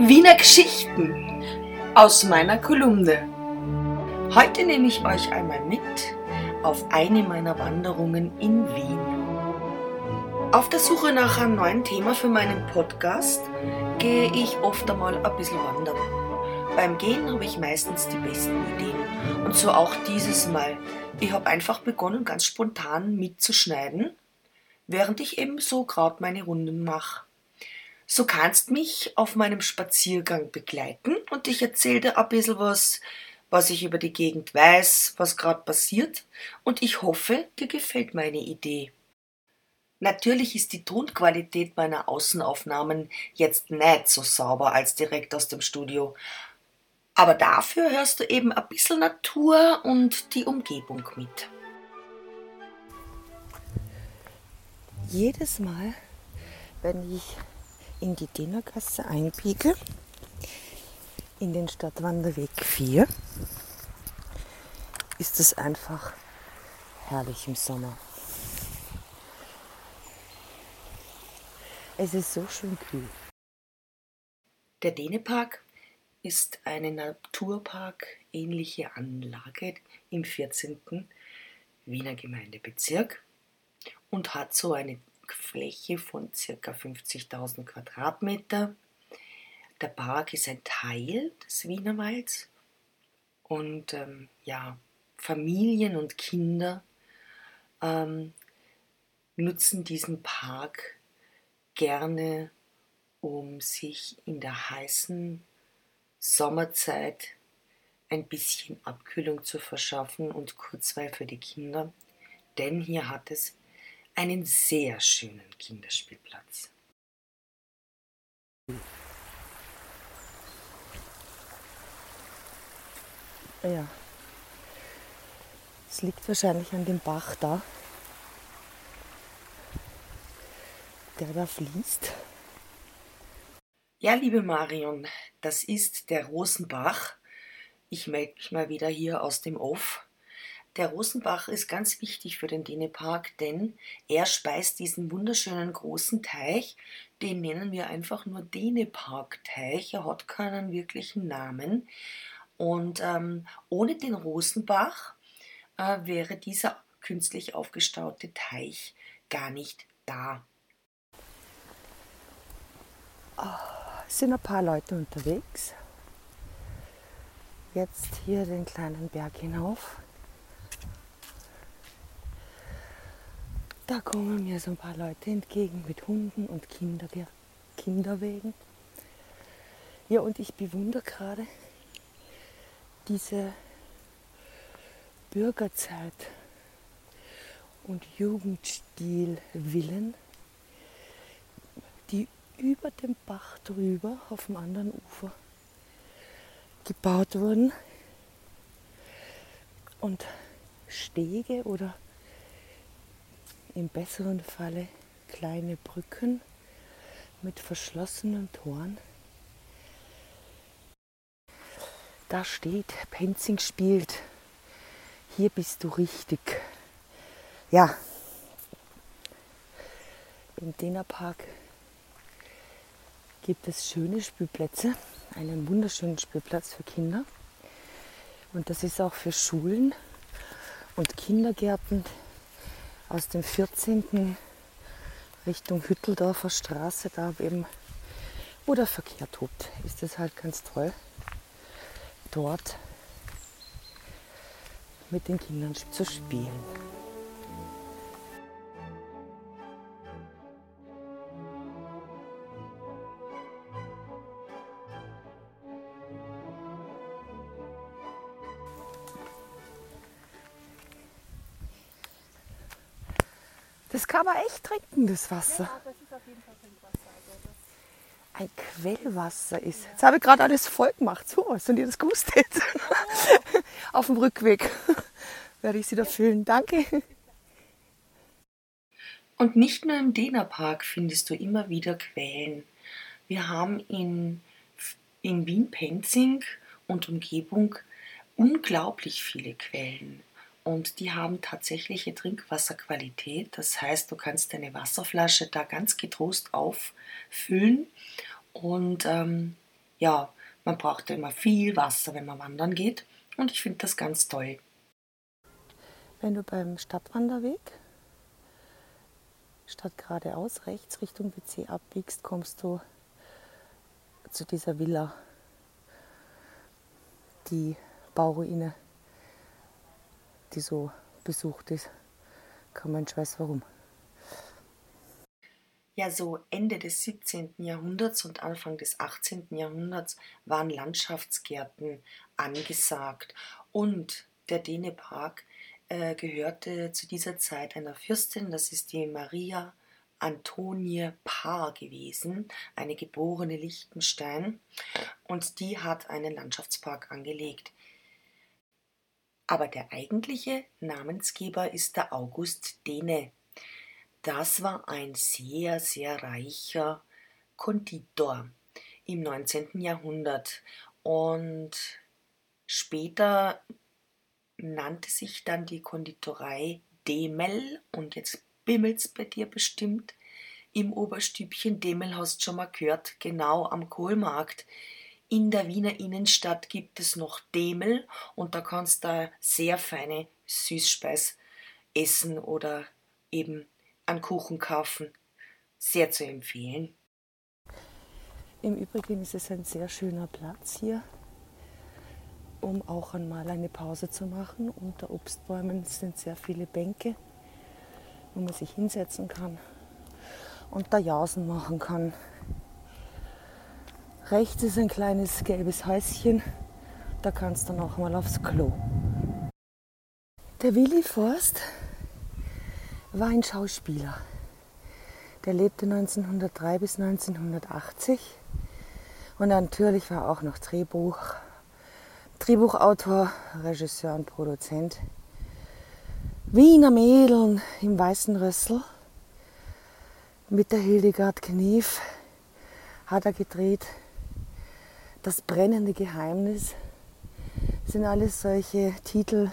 Wiener Geschichten aus meiner Kolumne. Heute nehme ich euch einmal mit auf eine meiner Wanderungen in Wien. Auf der Suche nach einem neuen Thema für meinen Podcast gehe ich oft einmal ein bisschen wandern. Beim Gehen habe ich meistens die besten Ideen. Und so auch dieses Mal. Ich habe einfach begonnen, ganz spontan mitzuschneiden, während ich eben so gerade meine Runden mache. So kannst mich auf meinem Spaziergang begleiten und ich erzähle dir ein bisschen was, was ich über die Gegend weiß, was gerade passiert und ich hoffe, dir gefällt meine Idee. Natürlich ist die Tonqualität meiner Außenaufnahmen jetzt nicht so sauber als direkt aus dem Studio, aber dafür hörst du eben ein bisschen Natur und die Umgebung mit. Jedes Mal, wenn ich in die Dinnergasse einbiege, in den Stadtwanderweg 4, ist es einfach herrlich im Sommer. Es ist so schön kühl. Der Dänepark ist eine Naturpark-ähnliche Anlage im 14. Wiener Gemeindebezirk und hat so eine Fläche von ca. 50.000 Quadratmeter. Der Park ist ein Teil des Wienerwalds und ähm, ja, Familien und Kinder ähm, nutzen diesen Park gerne, um sich in der heißen Sommerzeit ein bisschen Abkühlung zu verschaffen und Kurzweil für die Kinder, denn hier hat es einen sehr schönen Kinderspielplatz. Ja, es liegt wahrscheinlich an dem Bach da, der da fließt. Ja, liebe Marion, das ist der Rosenbach. Ich melde mich mal wieder hier aus dem Off. Der Rosenbach ist ganz wichtig für den Dänepark, denn er speist diesen wunderschönen großen Teich, den nennen wir einfach nur Dänepark-Teich. Er hat keinen wirklichen Namen. Und ähm, ohne den Rosenbach äh, wäre dieser künstlich aufgestaute Teich gar nicht da. Oh, es sind ein paar Leute unterwegs. Jetzt hier den kleinen Berg hinauf. Da kommen mir so ein paar Leute entgegen mit Hunden und Kinder, Kinderwegen. Ja, und ich bewundere gerade diese Bürgerzeit und Jugendstilvillen, die über dem Bach drüber auf dem anderen Ufer gebaut wurden und Stege oder im besseren Falle kleine Brücken mit verschlossenen Toren. Da steht, Penzing spielt. Hier bist du richtig. Ja, im Dänerpark gibt es schöne Spielplätze, einen wunderschönen Spielplatz für Kinder. Und das ist auch für Schulen und Kindergärten aus dem 14. Richtung Hütteldorfer Straße, da eben, wo der Verkehr tobt, ist es halt ganz toll, dort mit den Kindern zu spielen. Das kann man echt trinken, das Wasser. Ein Quellwasser ist. Jetzt habe ich gerade alles voll gemacht. So, was und ihr das gewusst hättet. auf dem Rückweg werde ich sie da füllen. Danke. Und nicht nur im Dänerpark findest du immer wieder Quellen. Wir haben in, in Wien-Penzing und Umgebung unglaublich viele Quellen und die haben tatsächliche Trinkwasserqualität. Das heißt, du kannst deine Wasserflasche da ganz getrost auffüllen und ähm, ja, man braucht ja immer viel Wasser, wenn man wandern geht. Und ich finde das ganz toll. Wenn du beim Stadtwanderweg statt geradeaus rechts Richtung WC abbiegst, kommst du zu dieser Villa, die Bauruine, die so besucht ist. Kein Mensch weiß warum. Ja, so Ende des 17. Jahrhunderts und Anfang des 18. Jahrhunderts waren Landschaftsgärten angesagt und der Dänepark äh, gehörte zu dieser Zeit einer Fürstin, das ist die Maria Antonie Paar gewesen, eine geborene Liechtenstein, und die hat einen Landschaftspark angelegt. Aber der eigentliche Namensgeber ist der August Dehne. Das war ein sehr, sehr reicher Konditor im 19. Jahrhundert und später nannte sich dann die Konditorei Demel und jetzt bimmelt's bei dir bestimmt im Oberstübchen Demel hast schon mal gehört, genau am Kohlmarkt. In der Wiener Innenstadt gibt es noch Demel und da kannst du sehr feine Süßspeis essen oder eben an Kuchen kaufen. Sehr zu empfehlen. Im Übrigen ist es ein sehr schöner Platz hier um auch einmal eine Pause zu machen. Unter Obstbäumen sind sehr viele Bänke, wo man sich hinsetzen kann und da Jausen machen kann. Rechts ist ein kleines gelbes Häuschen, da kannst du dann mal aufs Klo. Der Willi Forst war ein Schauspieler. Der lebte 1903 bis 1980 und natürlich war auch noch Drehbuch Drehbuchautor, Regisseur und Produzent. Wiener Mädeln im Weißen Rössel mit der Hildegard Knief hat er gedreht. Das brennende Geheimnis sind alles solche Titel.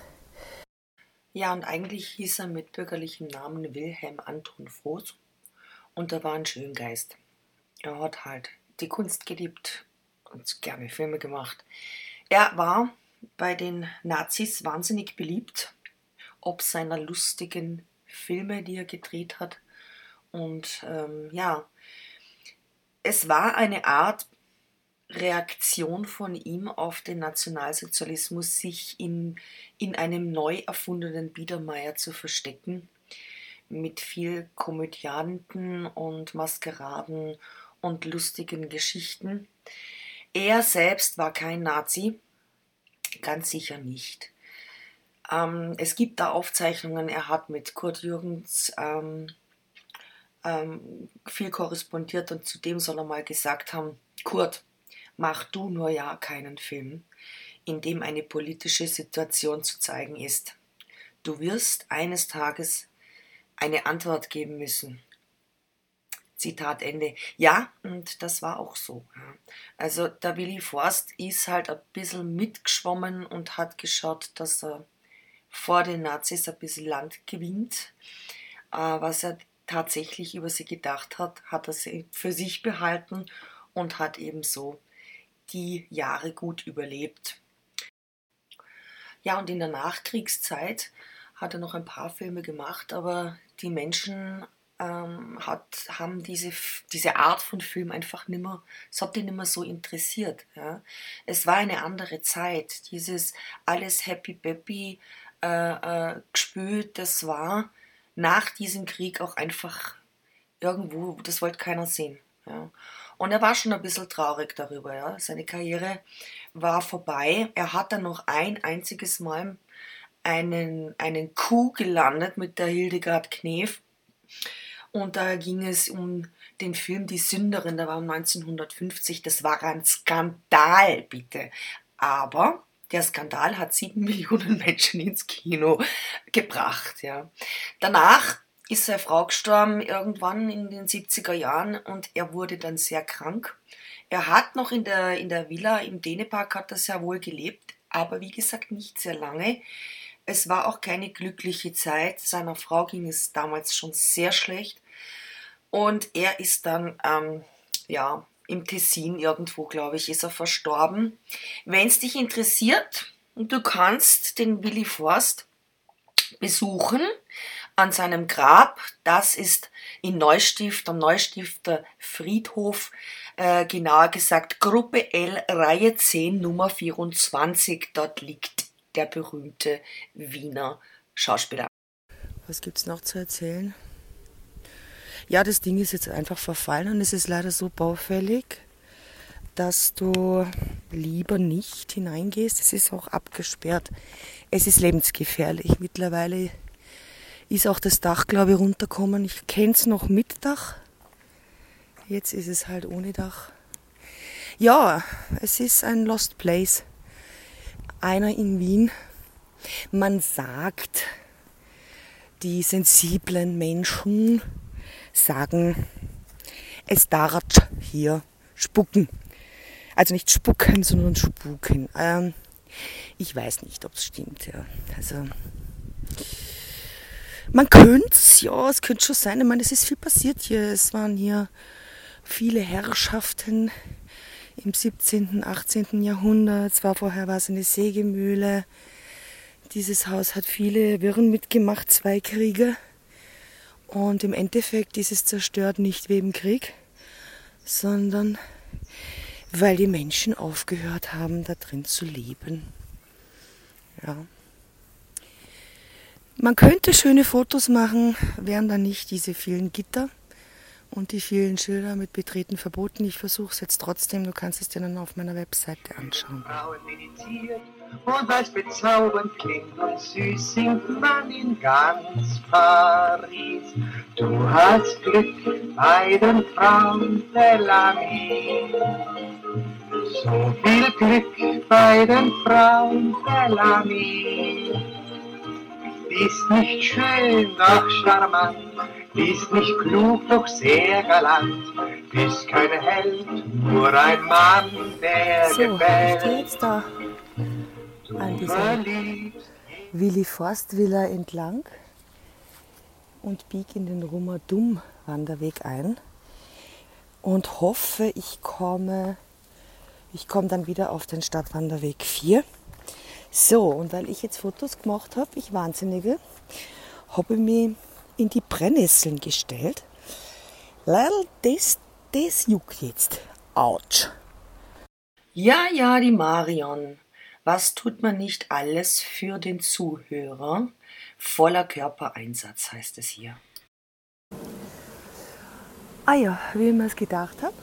Ja, und eigentlich hieß er mit bürgerlichem Namen Wilhelm Anton Froß und er war ein Schöngeist. Er hat halt die Kunst geliebt und gerne Filme gemacht. Er war bei den Nazis wahnsinnig beliebt, ob seiner lustigen Filme, die er gedreht hat. Und ähm, ja, es war eine Art Reaktion von ihm auf den Nationalsozialismus, sich in, in einem neu erfundenen Biedermeier zu verstecken, mit viel Komödianten und Maskeraden und lustigen Geschichten. Er selbst war kein Nazi, ganz sicher nicht. Ähm, es gibt da Aufzeichnungen, er hat mit Kurt Jürgens ähm, ähm, viel korrespondiert und zudem soll er mal gesagt haben, Kurt, mach du nur ja keinen Film, in dem eine politische Situation zu zeigen ist. Du wirst eines Tages eine Antwort geben müssen. Zitat Ende. Ja, und das war auch so. Also der Willi Forst ist halt ein bisschen mitgeschwommen und hat geschaut, dass er vor den Nazis ein bisschen Land gewinnt. Äh, was er tatsächlich über sie gedacht hat, hat er sie für sich behalten und hat ebenso die Jahre gut überlebt. Ja, und in der Nachkriegszeit hat er noch ein paar Filme gemacht, aber die Menschen ähm, hat, haben diese, diese Art von Film einfach nimmer, es hat die nicht mehr so interessiert. Ja. Es war eine andere Zeit. Dieses alles happy peppy äh, äh, gespült, das war nach diesem Krieg auch einfach irgendwo, das wollte keiner sehen. Ja. Und er war schon ein bisschen traurig darüber. Ja. Seine Karriere war vorbei. Er hat dann noch ein einziges Mal einen, einen Coup gelandet mit der Hildegard Knef. Und da ging es um den Film Die Sünderin, der war 1950. Das war ein Skandal, bitte. Aber der Skandal hat sieben Millionen Menschen ins Kino gebracht. Ja. Danach ist seine Frau gestorben, irgendwann in den 70er Jahren, und er wurde dann sehr krank. Er hat noch in der, in der Villa im Dänepark, hat er sehr wohl gelebt, aber wie gesagt nicht sehr lange. Es war auch keine glückliche Zeit. Seiner Frau ging es damals schon sehr schlecht. Und er ist dann ähm, ja, im Tessin irgendwo, glaube ich, ist er verstorben. Wenn es dich interessiert, du kannst den Willy Forst besuchen an seinem Grab. Das ist in Neustift, am Neustifter Friedhof, äh, genauer gesagt Gruppe L, Reihe 10, Nummer 24. Dort liegt der berühmte Wiener Schauspieler. Was gibt's noch zu erzählen? Ja, das Ding ist jetzt einfach verfallen und es ist leider so baufällig, dass du lieber nicht hineingehst. Es ist auch abgesperrt. Es ist lebensgefährlich. Mittlerweile ist auch das Dach, glaube ich, runtergekommen. Ich kenne es noch mit Dach. Jetzt ist es halt ohne Dach. Ja, es ist ein Lost Place. Einer in Wien. Man sagt, die sensiblen Menschen sagen, es darf hier spucken. Also nicht spucken, sondern spuken. Ähm, ich weiß nicht, ob es stimmt. Ja. Also man könnte es, ja, es könnte schon sein. Ich meine, es ist viel passiert hier. Es waren hier viele Herrschaften im 17., 18. Jahrhundert. Zwar vorher war es eine Sägemühle. Dieses Haus hat viele Wirren mitgemacht, zwei Kriege. Und im Endeffekt ist es zerstört nicht wegen Krieg, sondern weil die Menschen aufgehört haben, da drin zu leben. Ja. Man könnte schöne Fotos machen, wären da nicht diese vielen Gitter und die vielen Schilder mit Betreten verboten. Ich versuche es jetzt trotzdem, du kannst es dir dann auf meiner Webseite anschauen. Und als bezaubernd klingt und süß singt man in ganz Paris. Du hast Glück bei den Frauen Bellamy. So viel Glück bei den Frauen Bellamy. Ist nicht schön, doch charmant, ist nicht klug, doch sehr galant, ist kein Held, nur ein Mann, der so, gefällt. So, jetzt da an dieser Willi Forst Villa entlang und biege in den Rummerdum Wanderweg ein und hoffe, ich komme, ich komme dann wieder auf den Stadtwanderweg 4 so, und weil ich jetzt Fotos gemacht habe, ich Wahnsinnige, habe ich mich in die Brennnesseln gestellt. Leider, das, das juckt jetzt. Autsch. Ja, ja, die Marion. Was tut man nicht alles für den Zuhörer? Voller Körpereinsatz heißt es hier. Ah ja, wie ich mir es gedacht habe,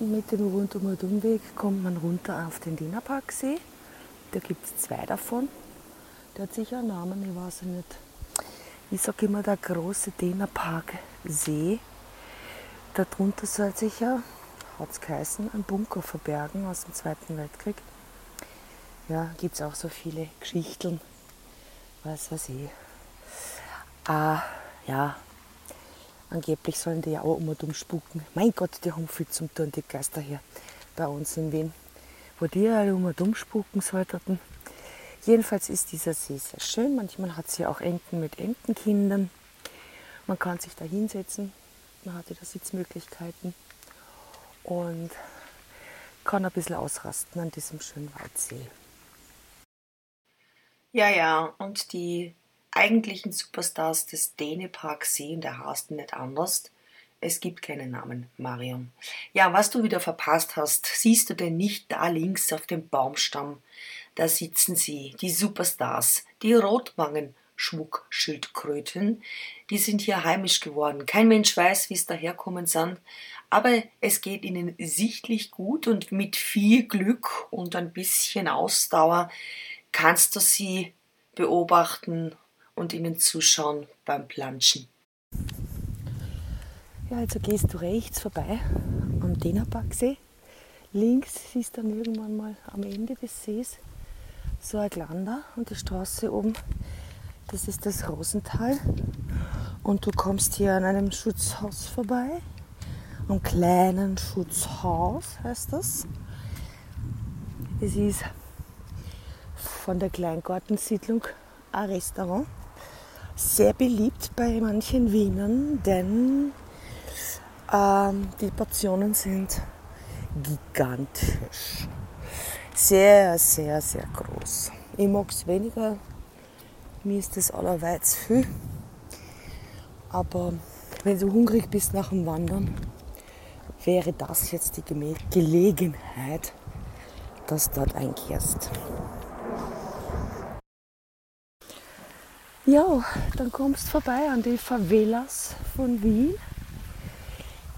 mit dem Rundum und Umweg kommt man runter auf den Dinaparksee da gibt es zwei davon. Der hat sicher einen Namen, ich weiß nicht. Ich sage immer der große Dänerpark See. Darunter soll sich ja, hat es geheißen, ein Bunker verbergen aus dem Zweiten Weltkrieg. Ja, gibt es auch so viele Geschichten. Was weiß ich. Ah, ja, angeblich sollen die ja auch immer dumm spuken. Mein Gott, die haben viel zum tun, die Geister hier bei uns in Wien wo die immer dumm spuken sollten. Jedenfalls ist dieser See sehr schön. Manchmal hat es hier auch Enten mit Entenkindern. Man kann sich da hinsetzen, man hat da Sitzmöglichkeiten und kann ein bisschen ausrasten an diesem schönen Waldsee. Ja, ja, und die eigentlichen Superstars des Dänepark sehen der Hasten nicht anders. Es gibt keinen Namen, Marion. Ja, was du wieder verpasst hast, siehst du denn nicht da links auf dem Baumstamm? Da sitzen sie, die Superstars, die Rotwangen. Schmuckschildkröten, die sind hier heimisch geworden. Kein Mensch weiß, wie es daherkommen sind, aber es geht ihnen sichtlich gut und mit viel Glück und ein bisschen Ausdauer kannst du sie beobachten und ihnen zuschauen beim Planschen. Ja, also gehst du rechts vorbei am Dänerparksee. Links siehst du dann irgendwann mal am Ende des Sees so ein Glander und die Straße oben, das ist das Rosental. Und du kommst hier an einem Schutzhaus vorbei. Am kleinen Schutzhaus heißt das. Es ist von der Kleingartensiedlung ein Restaurant. Sehr beliebt bei manchen Wienern, denn Ähm, die Portionen sind gigantisch. Sehr, sehr, sehr groß. Ich mag es weniger. Mir ist das allerweit viel. Aber wenn du hungrig bist nach dem Wandern, wäre das jetzt die Gelegenheit, dass du dort einkehrst. Ja, dann kommst vorbei an die Favelas von Wien.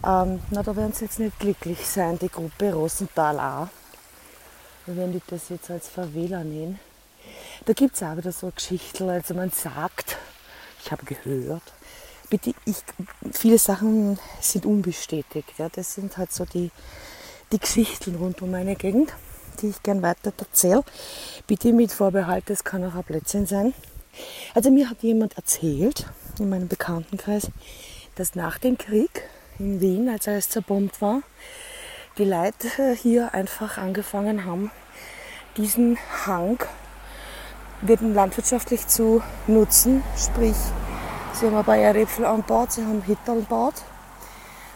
Ähm, na, da werden sie jetzt nicht glücklich sein, die Gruppe Rosenthal auch. Wenn die das jetzt als Favela nehmen. Da gibt es auch wieder so eine Geschichte. Also man sagt, ich habe gehört, bitte, ich, viele Sachen sind unbestätigt. Ja. Das sind halt so die, die Geschichten rund um meine Gegend, die ich gern weiter erzähle. Bitte mit Vorbehalt, das kann auch ein Blödsinn sein. Also mir hat jemand erzählt, in meinem Bekanntenkreis, dass nach dem Krieg in Wien, als alles zerbombt war, die Leute hier einfach angefangen haben, diesen Hang landwirtschaftlich zu nutzen. Sprich, sie haben ein paar Erdäpfel angebaut, sie haben Hitler gebaut.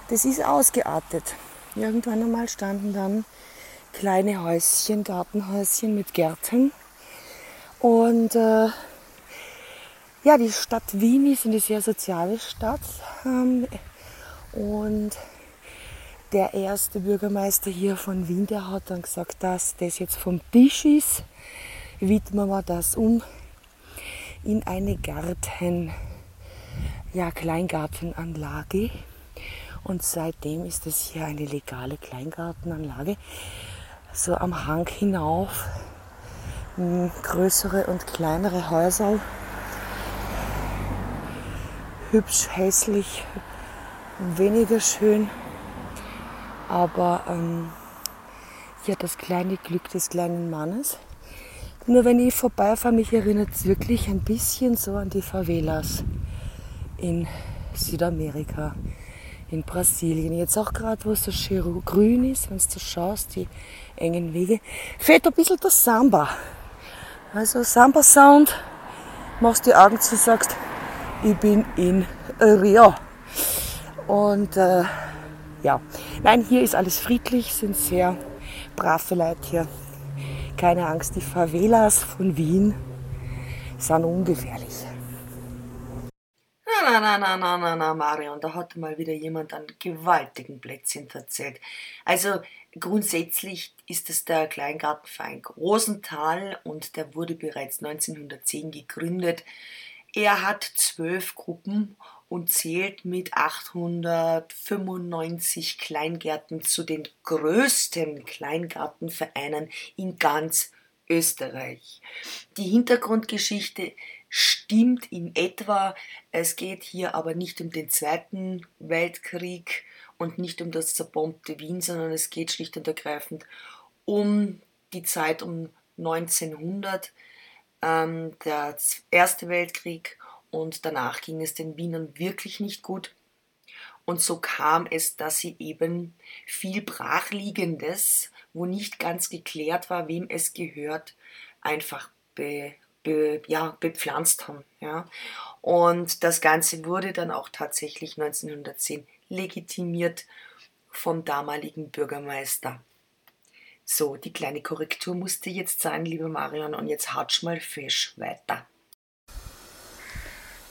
Das ist ausgeartet. Irgendwann einmal standen dann kleine Häuschen, Gartenhäuschen mit Gärten. Und äh, ja, die Stadt Wien ist eine sehr soziale Stadt. Ähm, und der erste Bürgermeister hier von Wien, der hat dann gesagt, dass das jetzt vom Tisch ist, widmen wir das um in eine Garten, ja, Kleingartenanlage. Und seitdem ist das hier eine legale Kleingartenanlage. So am Hang hinauf größere und kleinere Häuser hübsch, hässlich, weniger schön. Aber ähm, ja, das kleine Glück des kleinen Mannes. Nur wenn ich vorbeifahre, mich erinnert es wirklich ein bisschen so an die Favelas in Südamerika, in Brasilien. Jetzt auch gerade, wo es so schön grün ist, wenn du schaust, die engen Wege, fehlt ein bisschen das Samba. Also Samba-Sound, machst die Augen zu, sagst, ich bin in Rio. Und äh, ja, nein, hier ist alles friedlich, sind sehr brave Leute hier. Keine Angst, die Favelas von Wien sind ungefährlich. Na, na, na, na, na, na, Marion, da hat mal wieder jemand einen gewaltigen Plätzchen erzählt. Also grundsätzlich ist es der Kleingartenverein Rosenthal und der wurde bereits 1910 gegründet. Er hat zwölf Gruppen und zählt mit 895 Kleingärten zu den größten Kleingartenvereinen in ganz Österreich. Die Hintergrundgeschichte stimmt in etwa. Es geht hier aber nicht um den Zweiten Weltkrieg und nicht um das zerbombte Wien, sondern es geht schlicht und ergreifend um die Zeit um 1900 ähm, der Erste Weltkrieg und danach ging es den Wienern wirklich nicht gut. Und so kam es, dass sie eben viel Brachliegendes, wo nicht ganz geklärt war, wem es gehört, einfach be, be, ja, bepflanzt haben. Ja. Und das Ganze wurde dann auch tatsächlich 1910 legitimiert vom damaligen Bürgermeister so, die kleine Korrektur musste jetzt sein, liebe Marion, und jetzt hatsch mal fesch weiter.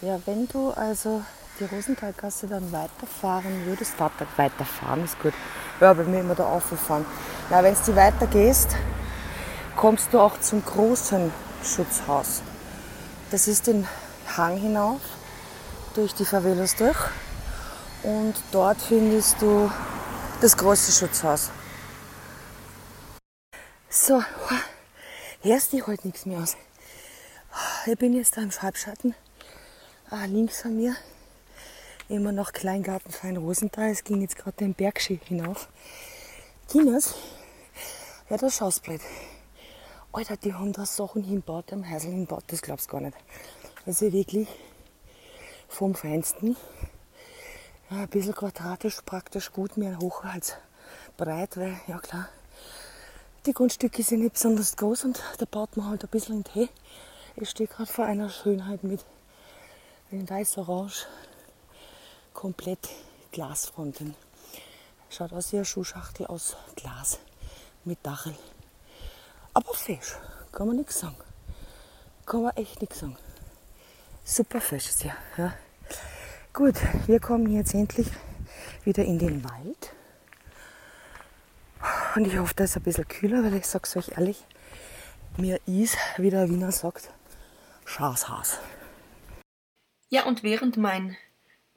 Ja, wenn du also die Rosenthalgasse dann weiterfahren würdest, warte, weiterfahren ist gut. Ja, bei mir immer da aufgefahren. Na, wenn du weiter gehst, kommst du auch zum großen Schutzhaus. Das ist den Hang hinauf, durch die Favelas durch. Und dort findest du das große Schutzhaus. So, hörst du heute nichts mehr aus. Ich bin jetzt da im Halbschatten. Ah, links von mir immer noch Kleingartenverein Rosenthal. Es ging jetzt gerade den Bergschi hinauf. Kinas, ja, da schaust blöd. Alter, die haben da Sachen hinbaut, am Häusl hinbaut, das glaubst du gar nicht. Also wirklich vom Feinsten. Ja, ein bisschen quadratisch, praktisch gut, mehr hoch als breit, weil, ja klar, die Grundstücke sind nicht besonders groß und da baut man halt ein bisschen in Tee. Ich stehe gerade vor einer Schönheit mit in weiß-orange, komplett Glasfronten. Schaut aus wie eine Schuhschachtel aus Glas mit Dachel. Aber fesch, kann man nichts sagen. Kann man echt nichts sagen. Super fesch ist ja. ja. Gut, wir kommen jetzt endlich wieder in den Wald. Und ich hoffe, da ist ein bisschen kühler, weil ich sag's euch ehrlich, mir ist, wie der Wiener sagt, Schashaas. Ja, und während mein,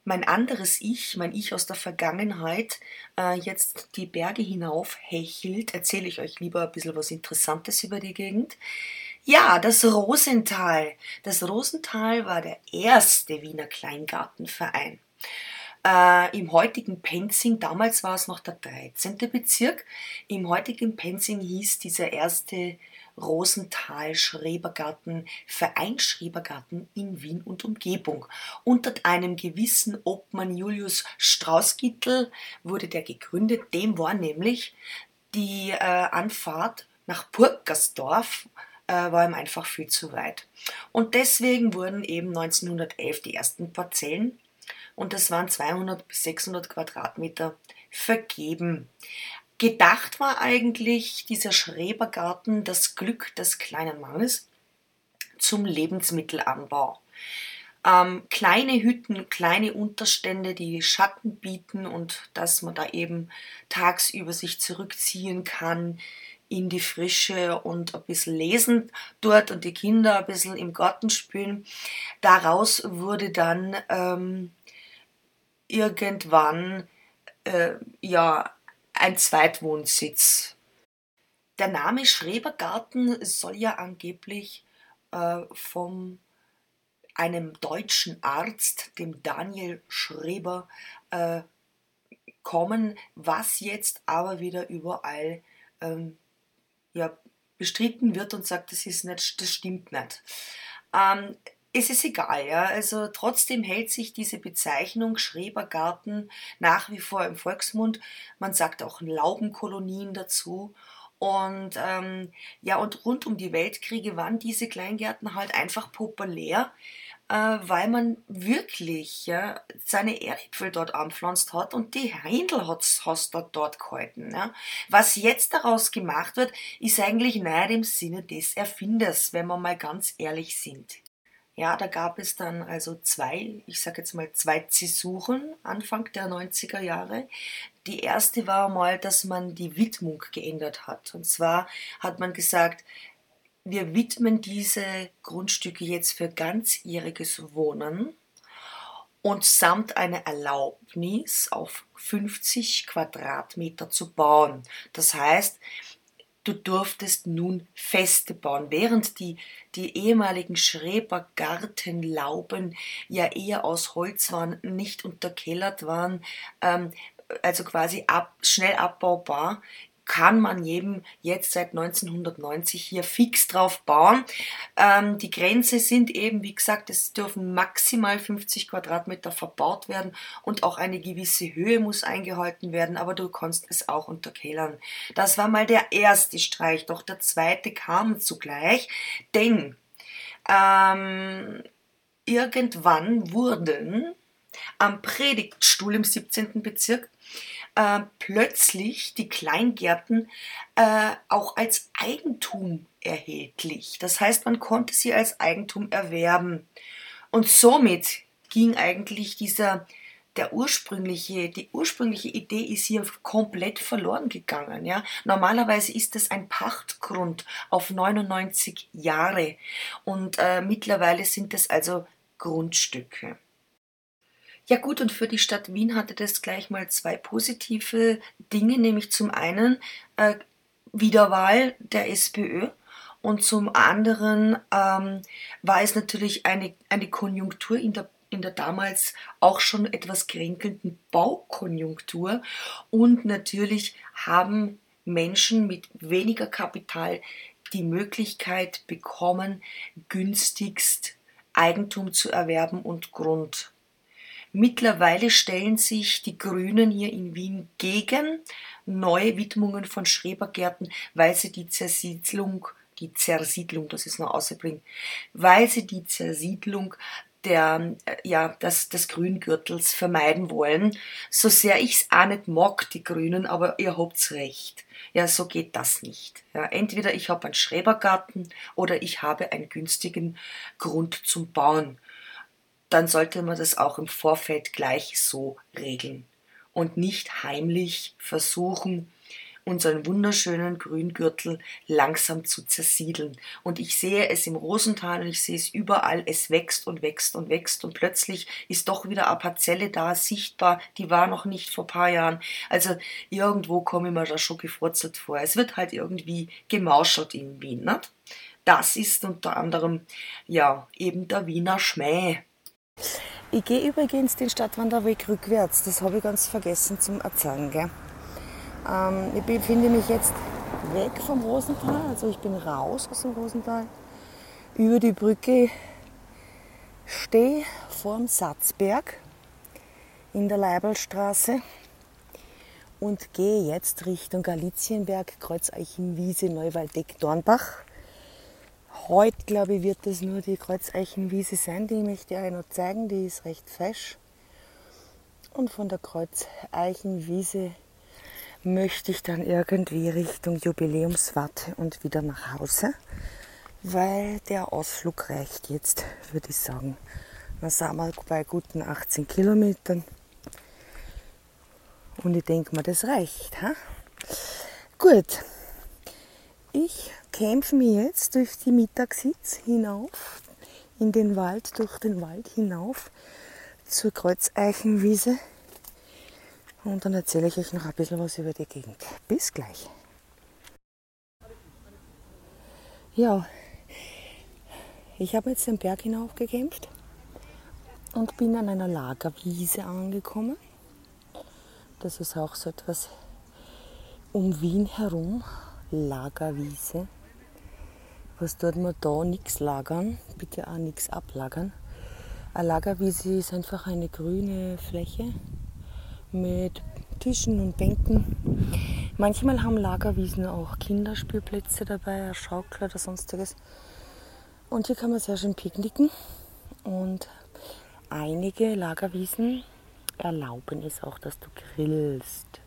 mein anderes Ich, mein Ich aus der Vergangenheit, äh, jetzt die Berge hinauf hechelt, erzähle ich euch lieber ein bisschen was Interessantes über die Gegend. Ja, das Rosental. Das Rosental war der erste Wiener Kleingartenverein. Äh, Im heutigen Penzing, damals war es noch der 13. Bezirk, im heutigen Penzing hieß dieser erste Rosenthal Schrebergarten, Verein Schrebergarten in Wien und Umgebung. Unter einem gewissen Obmann Julius Straußgittel wurde der gegründet. Dem war nämlich die äh, Anfahrt nach Burgersdorf äh, war ihm einfach viel zu weit. Und deswegen wurden eben 1911 die ersten Parzellen und das waren 200 bis 600 Quadratmeter vergeben. Gedacht war eigentlich dieser Schrebergarten das Glück des kleinen Mannes zum Lebensmittelanbau. Ähm, kleine Hütten, kleine Unterstände, die Schatten bieten und dass man da eben tagsüber sich zurückziehen kann in die Frische und ein bisschen lesen dort und die Kinder ein bisschen im Garten spielen. Daraus wurde dann ähm, irgendwann äh, ja ein Zweitwohnsitz. Der Name Schrebergarten soll ja angeblich äh, von einem deutschen Arzt, dem Daniel Schreber, äh, kommen, was jetzt aber wieder überall ähm, ja, bestritten wird und sagt, das ist nicht, das stimmt nicht. Ähm, es ist egal, ja. Also trotzdem hält sich diese Bezeichnung Schrebergarten nach wie vor im Volksmund. Man sagt auch Laubenkolonien dazu. Und ähm, ja, und rund um die Weltkriege waren diese Kleingärten halt einfach populär, äh, weil man wirklich ja, seine Erdäpfel dort anpflanzt hat und die Händel hat dort, dort gehalten. Ja. Was jetzt daraus gemacht wird, ist eigentlich nicht im Sinne des Erfinders, wenn wir mal ganz ehrlich sind. Ja, da gab es dann also zwei, ich sage jetzt mal zwei Zäsuren Anfang der 90er Jahre. Die erste war mal, dass man die Widmung geändert hat. Und zwar hat man gesagt, wir widmen diese Grundstücke jetzt für ganzjähriges Wohnen und samt einer Erlaubnis auf 50 Quadratmeter zu bauen. Das heißt, du durftest nun Feste bauen, während die, die ehemaligen Schrebergartenlauben ja eher aus Holz waren, nicht unterkellert waren, ähm, also quasi ab, schnell abbaubar, kann man eben jetzt seit 1990 hier fix drauf bauen. Ähm, die Grenze sind eben, wie gesagt, es dürfen maximal 50 Quadratmeter verbaut werden und auch eine gewisse Höhe muss eingehalten werden, aber du kannst es auch unterkellern. Das war mal der erste Streich, doch der zweite kam zugleich, denn ähm, irgendwann wurden am Predigtstuhl im 17. Bezirk äh, plötzlich die Kleingärten äh, auch als Eigentum erhältlich. Das heißt, man konnte sie als Eigentum erwerben. Und somit ging eigentlich dieser der ursprüngliche, die ursprüngliche Idee ist hier komplett verloren gegangen. Ja? Normalerweise ist es ein Pachtgrund auf 99 Jahre und äh, mittlerweile sind es also Grundstücke. Ja gut, und für die Stadt Wien hatte das gleich mal zwei positive Dinge, nämlich zum einen äh, Wiederwahl der SPÖ und zum anderen ähm, war es natürlich eine, eine Konjunktur in der in der damals auch schon etwas kränkelnden Baukonjunktur und natürlich haben Menschen mit weniger Kapital die Möglichkeit bekommen, günstigst Eigentum zu erwerben und Grund. Mittlerweile stellen sich die Grünen hier in Wien gegen neue Widmungen von Schrebergärten, weil sie die Zersiedlung, die Zersiedlung, das ist noch außerbringen, weil sie die Zersiedlung der, äh, ja, des, des Grüngürtels vermeiden wollen. So sehr ich's auch nicht mag, die Grünen, aber ihr habt's recht. Ja, so geht das nicht. Ja, entweder ich habe einen Schrebergarten oder ich habe einen günstigen Grund zum Bauen. Dann sollte man das auch im Vorfeld gleich so regeln und nicht heimlich versuchen, unseren wunderschönen Grüngürtel langsam zu zersiedeln. Und ich sehe es im Rosental und ich sehe es überall, es wächst und wächst und wächst und plötzlich ist doch wieder eine Parzelle da, sichtbar, die war noch nicht vor ein paar Jahren. Also irgendwo komme ich mir da schon gefrurzelt vor. Es wird halt irgendwie gemauschelt in Wien. Ne? Das ist unter anderem ja eben der Wiener Schmäh. Ich gehe übrigens den Stadtwanderweg rückwärts, das habe ich ganz vergessen zum Erzählen. Gell? Ähm, ich befinde mich jetzt weg vom Rosental, also ich bin raus aus dem Rosental, über die Brücke, stehe vorm Satzberg in der Leiberlstraße und gehe jetzt Richtung Galizienberg, Kreuzeichenwiese, Neuwaldeck, Dornbach. Heute, glaube ich, wird das nur die Kreuzeichenwiese sein, die möchte ich euch noch zeigen, die ist recht fesch. Und von der Kreuzeichenwiese möchte ich dann irgendwie Richtung Jubiläumswatte und wieder nach Hause, weil der Ausflug reicht jetzt, würde ich sagen. Dann sind wir bei guten 18 Kilometern. Und ich denke mal, das reicht. Ha? Gut, ich kämpfe mich jetzt durch die Mittagshitz hinauf, in den Wald, durch den Wald hinauf zur Kreuzeichenwiese und dann erzähle ich euch noch ein bisschen was über die Gegend. Bis gleich. Ja, ich habe jetzt den Berg hinaufgekämpft und bin an einer Lagerwiese angekommen. Das ist auch so etwas um Wien herum, Lagerwiese. Was tut man da? Nichts lagern, bitte auch nichts ablagern. Eine Lagerwiese ist einfach eine grüne Fläche, mit Tischen und Bänken. Manchmal haben Lagerwiesen auch Kinderspielplätze dabei, Schaukel oder sonstiges. Und hier kann man sehr schön picknicken. Und einige Lagerwiesen erlauben es auch, dass du grillst.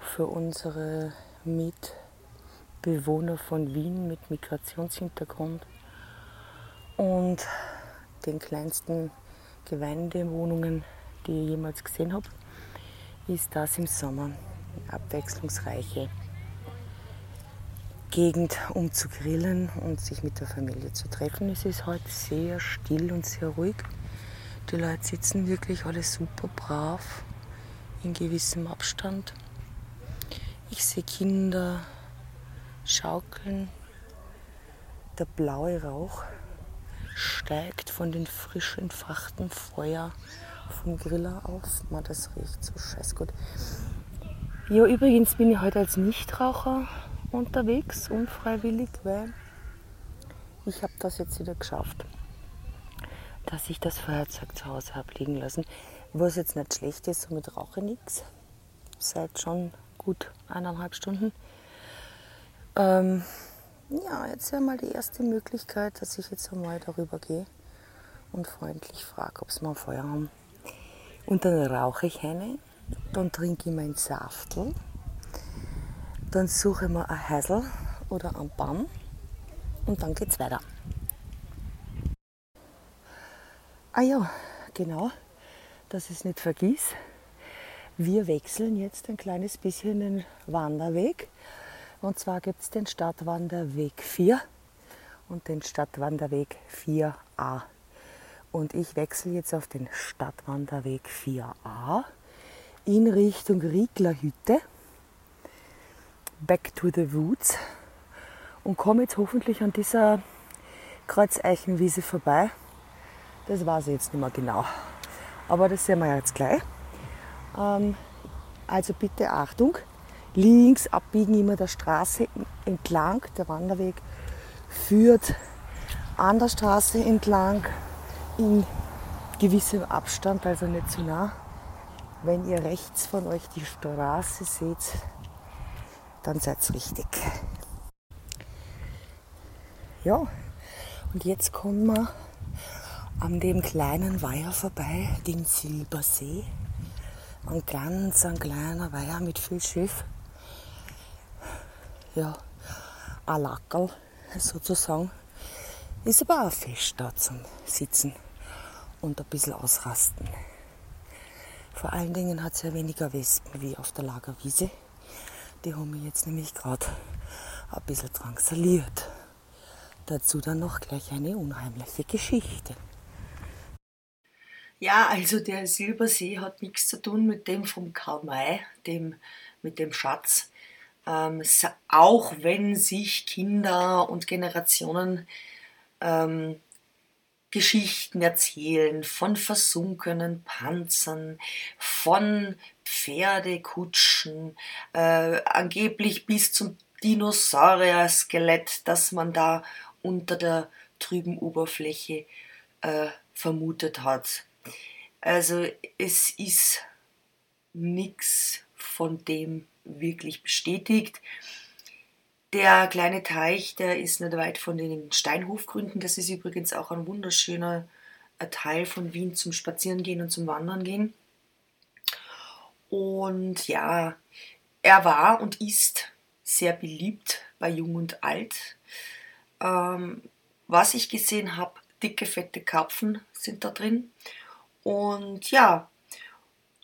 Für unsere Mitbewohner von Wien mit Migrationshintergrund und den kleinsten Gemeindewohnungen die ich jemals gesehen habe, ist das im Sommer eine abwechslungsreiche Gegend, um zu grillen und sich mit der Familie zu treffen. Es ist heute sehr still und sehr ruhig. Die Leute sitzen wirklich alle super brav in gewissem Abstand. Ich sehe Kinder schaukeln. Der blaue Rauch steigt von den frisch entfachten Feuer vom Griller auf. Man, das riecht so scheiß gut. Ja, übrigens bin ich heute als Nichtraucher unterwegs, unfreiwillig, weil ich habe das jetzt wieder geschafft, dass ich das Feuerzeug zu Hause habe liegen lassen. Was jetzt nicht schlecht ist, somit rauche ich nichts. Seit schon gut eineinhalb Stunden. Ähm, ja, jetzt wäre mal die erste Möglichkeit, dass ich jetzt einmal darüber gehe und freundlich frage, ob sie mal Feuer haben. Und dann rauche ich eine, dann trinke ich mein Saftel, dann suche ich mir ein Häsel oder ein Baum und dann geht's weiter. Ah ja, genau, dass ich es nicht vergiss. Wir wechseln jetzt ein kleines bisschen den Wanderweg. Und zwar gibt es den Stadtwanderweg 4 und den Stadtwanderweg 4a. Und ich wechsle jetzt auf den Stadtwanderweg 4a in Richtung Rieglerhütte. Back to the Woods. Und komme jetzt hoffentlich an dieser Kreuzeichenwiese vorbei. Das weiß ich jetzt nicht mehr genau. Aber das sehen wir jetzt gleich. Ähm, also bitte Achtung. Links abbiegen immer der Straße entlang. Der Wanderweg führt an der Straße entlang in gewissem Abstand, also nicht zu nah. Wenn ihr rechts von euch die Straße seht, dann seid ihr richtig. Ja, und jetzt kommen wir an dem kleinen Weiher vorbei, den Silbersee. Ein ganz ein kleiner Weiher mit viel Schiff. Ja, ein Lackerl sozusagen. Ist aber auch fest da zum Sitzen und ein bisschen ausrasten. Vor allen Dingen hat es ja weniger Wespen wie auf der Lagerwiese. Die haben mich jetzt nämlich gerade ein bisschen drangsaliert. Dazu dann noch gleich eine unheimliche Geschichte. Ja, also der Silbersee hat nichts zu tun mit dem vom Karl May, dem, mit dem Schatz. Ähm, auch wenn sich Kinder und Generationen ähm, Geschichten erzählen von versunkenen Panzern, von Pferdekutschen, äh, angeblich bis zum Dinosaurier-Skelett, das man da unter der trüben Oberfläche äh, vermutet hat. Also es ist nichts von dem wirklich bestätigt. Der kleine Teich, der ist nicht weit von den Steinhofgründen. Das ist übrigens auch ein wunderschöner äh, Teil von Wien zum Spazierengehen und zum Wandern gehen. Und ja, er war und ist sehr beliebt bei Jung und Alt. Ähm, was ich gesehen habe, dicke, fette Karpfen sind da drin. Und ja,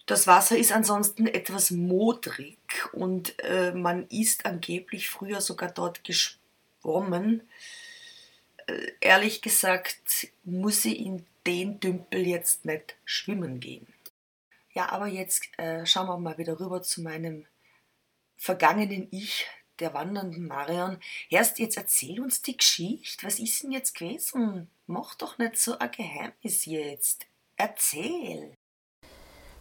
das Wasser ist ansonsten etwas modrig und äh, man ist angeblich früher sogar dort geschwommen. Äh, ehrlich gesagt muss ich in den Dümpel jetzt nicht schwimmen gehen. Ja, aber jetzt äh, schauen wir mal wieder rüber zu meinem vergangenen Ich, der wandernden Marion. Erst jetzt erzähl uns die Geschichte. Was ist denn jetzt gewesen? Mach doch nicht so ein Geheimnis jetzt. Erzähl.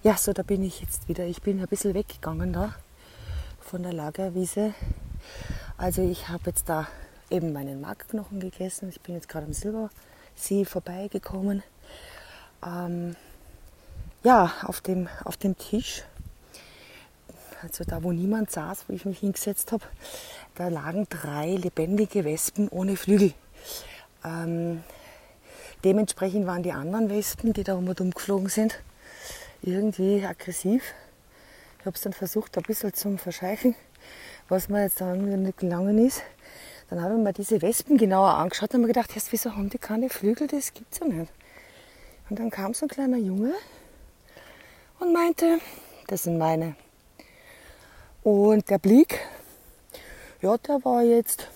Ja, so da bin ich jetzt wieder. Ich bin ein bisschen weggegangen da von der Lagerwiese. Also ich habe jetzt da eben meinen Markknochen gegessen. Ich bin jetzt gerade am Silbersee vorbeigekommen. Ähm, ja, auf dem, auf dem Tisch, also da wo niemand saß, wo ich mich hingesetzt habe, da lagen drei lebendige Wespen ohne Flügel. Ähm, dementsprechend waren die anderen Wespen, die da um und sind, irgendwie aggressiv. Ich habe es dann versucht, ein bisschen zu verscheichen, was mir jetzt dann nicht gelungen ist. Dann habe ich mir diese Wespen genauer angeschaut und mir gedacht, wieso haben die keine Flügel? Das gibt's ja nicht. Und dann kam so ein kleiner Junge und meinte, das sind meine. Und der Blick, ja, der war jetzt,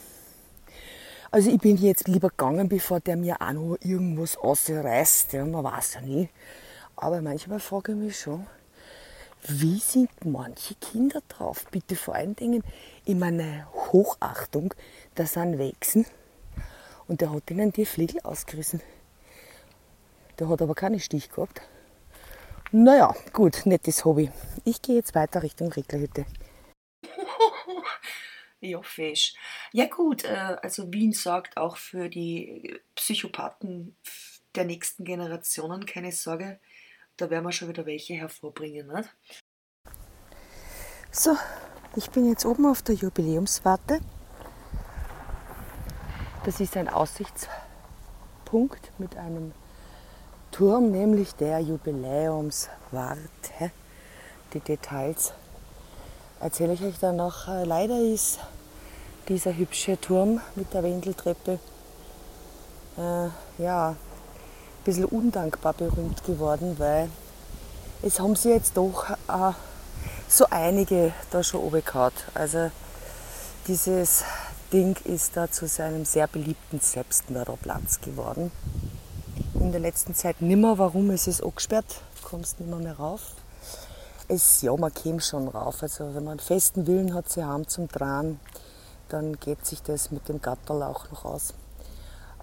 also ich bin jetzt lieber gegangen, bevor der mir auch noch irgendwas ausreißt. Ja, man weiß ja nie. Aber manchmal frage ich mich schon, wie sind manche Kinder drauf? Bitte vor allen Dingen in meiner Hochachtung, da sind Wechsen und der hat ihnen die Fliegel ausgerissen. Der hat aber keine Stich gehabt. Naja, gut, nettes Hobby. Ich gehe jetzt weiter Richtung Reglerhütte. ja, fesch. Ja gut, äh, also Wien sorgt auch für die Psychopathen der nächsten Generationen, keine Sorge. Da werden wir schon wieder welche hervorbringen, nicht? So, ich bin jetzt oben auf der Jubiläumswarte. Das ist ein Aussichtspunkt mit einem Turm, nämlich der Jubiläumswarte. Die Details erzähle ich euch dann noch. Äh, leider ist dieser hübsche Turm mit der Wendeltreppe äh, ja, bisschen undankbar berühmt geworden, weil es haben sie jetzt doch äh, so einige da schon oben Also dieses Ding ist da zu seinem sehr beliebten Selbstmörderplatz geworden. In der letzten Zeit nimmer, warum ist es angesperrt, du kommst nimmer mehr rauf. Es, ja, man käme schon rauf. Also wenn man einen festen Willen hat, sie haben zum Dran, dann geht sich das mit dem Gatterl auch noch aus.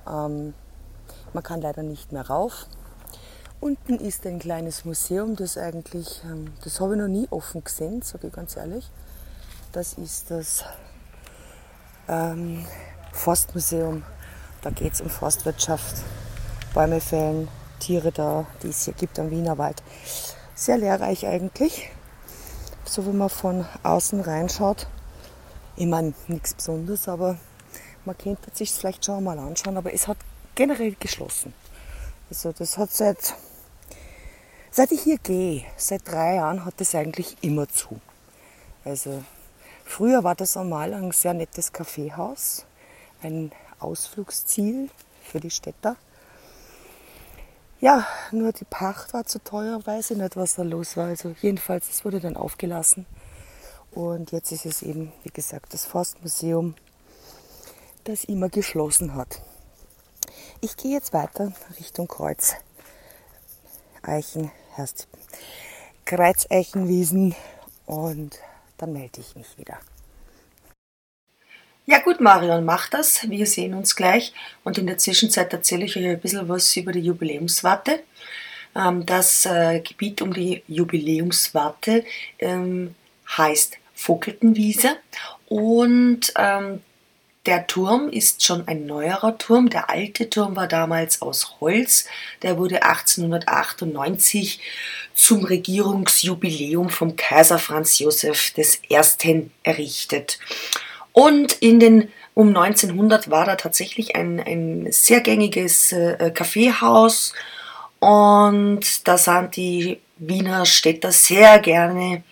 Ähm, man kann leider nicht mehr rauf. Unten ist ein kleines Museum, das eigentlich, ähm, das habe ich noch nie offen gesehen, sage ich ganz ehrlich. Das ist das ähm, Forstmuseum. Da geht es um Forstwirtschaft, Bäume fällen, Tiere da, die es hier gibt am Wienerwald. Sehr lehrreich eigentlich. So wie man von außen reinschaut. Ich meine, nichts Besonderes, aber man könnte sich vielleicht schon mal anschauen. Aber es hat generell geschlossen. Also das hat seit, seit ich hier gehe, seit drei Jahren hat das eigentlich immer zu. Also früher war das einmal ein sehr nettes Kaffeehaus, ein Ausflugsziel für die Städter. Ja, nur die Pacht war zu teuer, weiß ich nicht, was da los war. Also jedenfalls, es wurde dann aufgelassen. Und jetzt ist es eben, wie gesagt, das Forstmuseum, das immer geschlossen hat. Ich gehe jetzt weiter Richtung Kreuz. Eichen, heißt Kreuzeichenwiesen und dann melde ich mich wieder. Ja gut, Marion, mach das. Wir sehen uns gleich. Und in der Zwischenzeit erzähle ich euch ein bisschen was über die Jubiläumswarte. Ähm, das äh, Gebiet um die Jubiläumswarte ähm, heißt Vogeltenwiese und ähm, der Turm ist schon ein neuerer Turm. Der alte Turm war damals aus Holz. Der wurde 1898 zum Regierungsjubiläum vom Kaiser Franz Josef I. errichtet. Und in den um 1900 war da tatsächlich ein, ein sehr gängiges äh, Kaffeehaus und da sind die Wiener Städter sehr gerne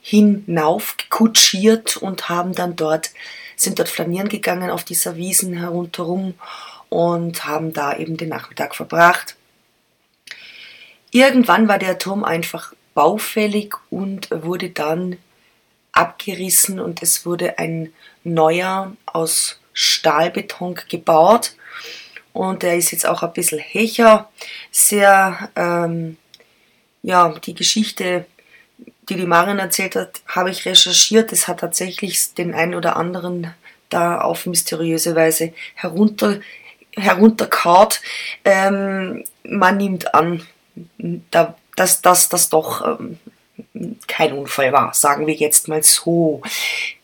hinaufgekutschiert und haben dann dort, sind dort flanieren gegangen auf dieser Wiesen herunterrum und haben da eben den Nachmittag verbracht. Irgendwann war der Turm einfach baufällig und wurde dann abgerissen und es wurde ein neuer aus Stahlbeton gebaut. Und der ist jetzt auch ein bisschen hecher. Sehr, ähm, ja, die Geschichte, die die Marion erzählt hat, habe ich recherchiert. Es hat tatsächlich den einen oder anderen da auf mysteriöse Weise herunter, herunterkaut. Ähm, man nimmt an, da, dass das doch ähm, kein Unfall war, sagen wir jetzt mal so.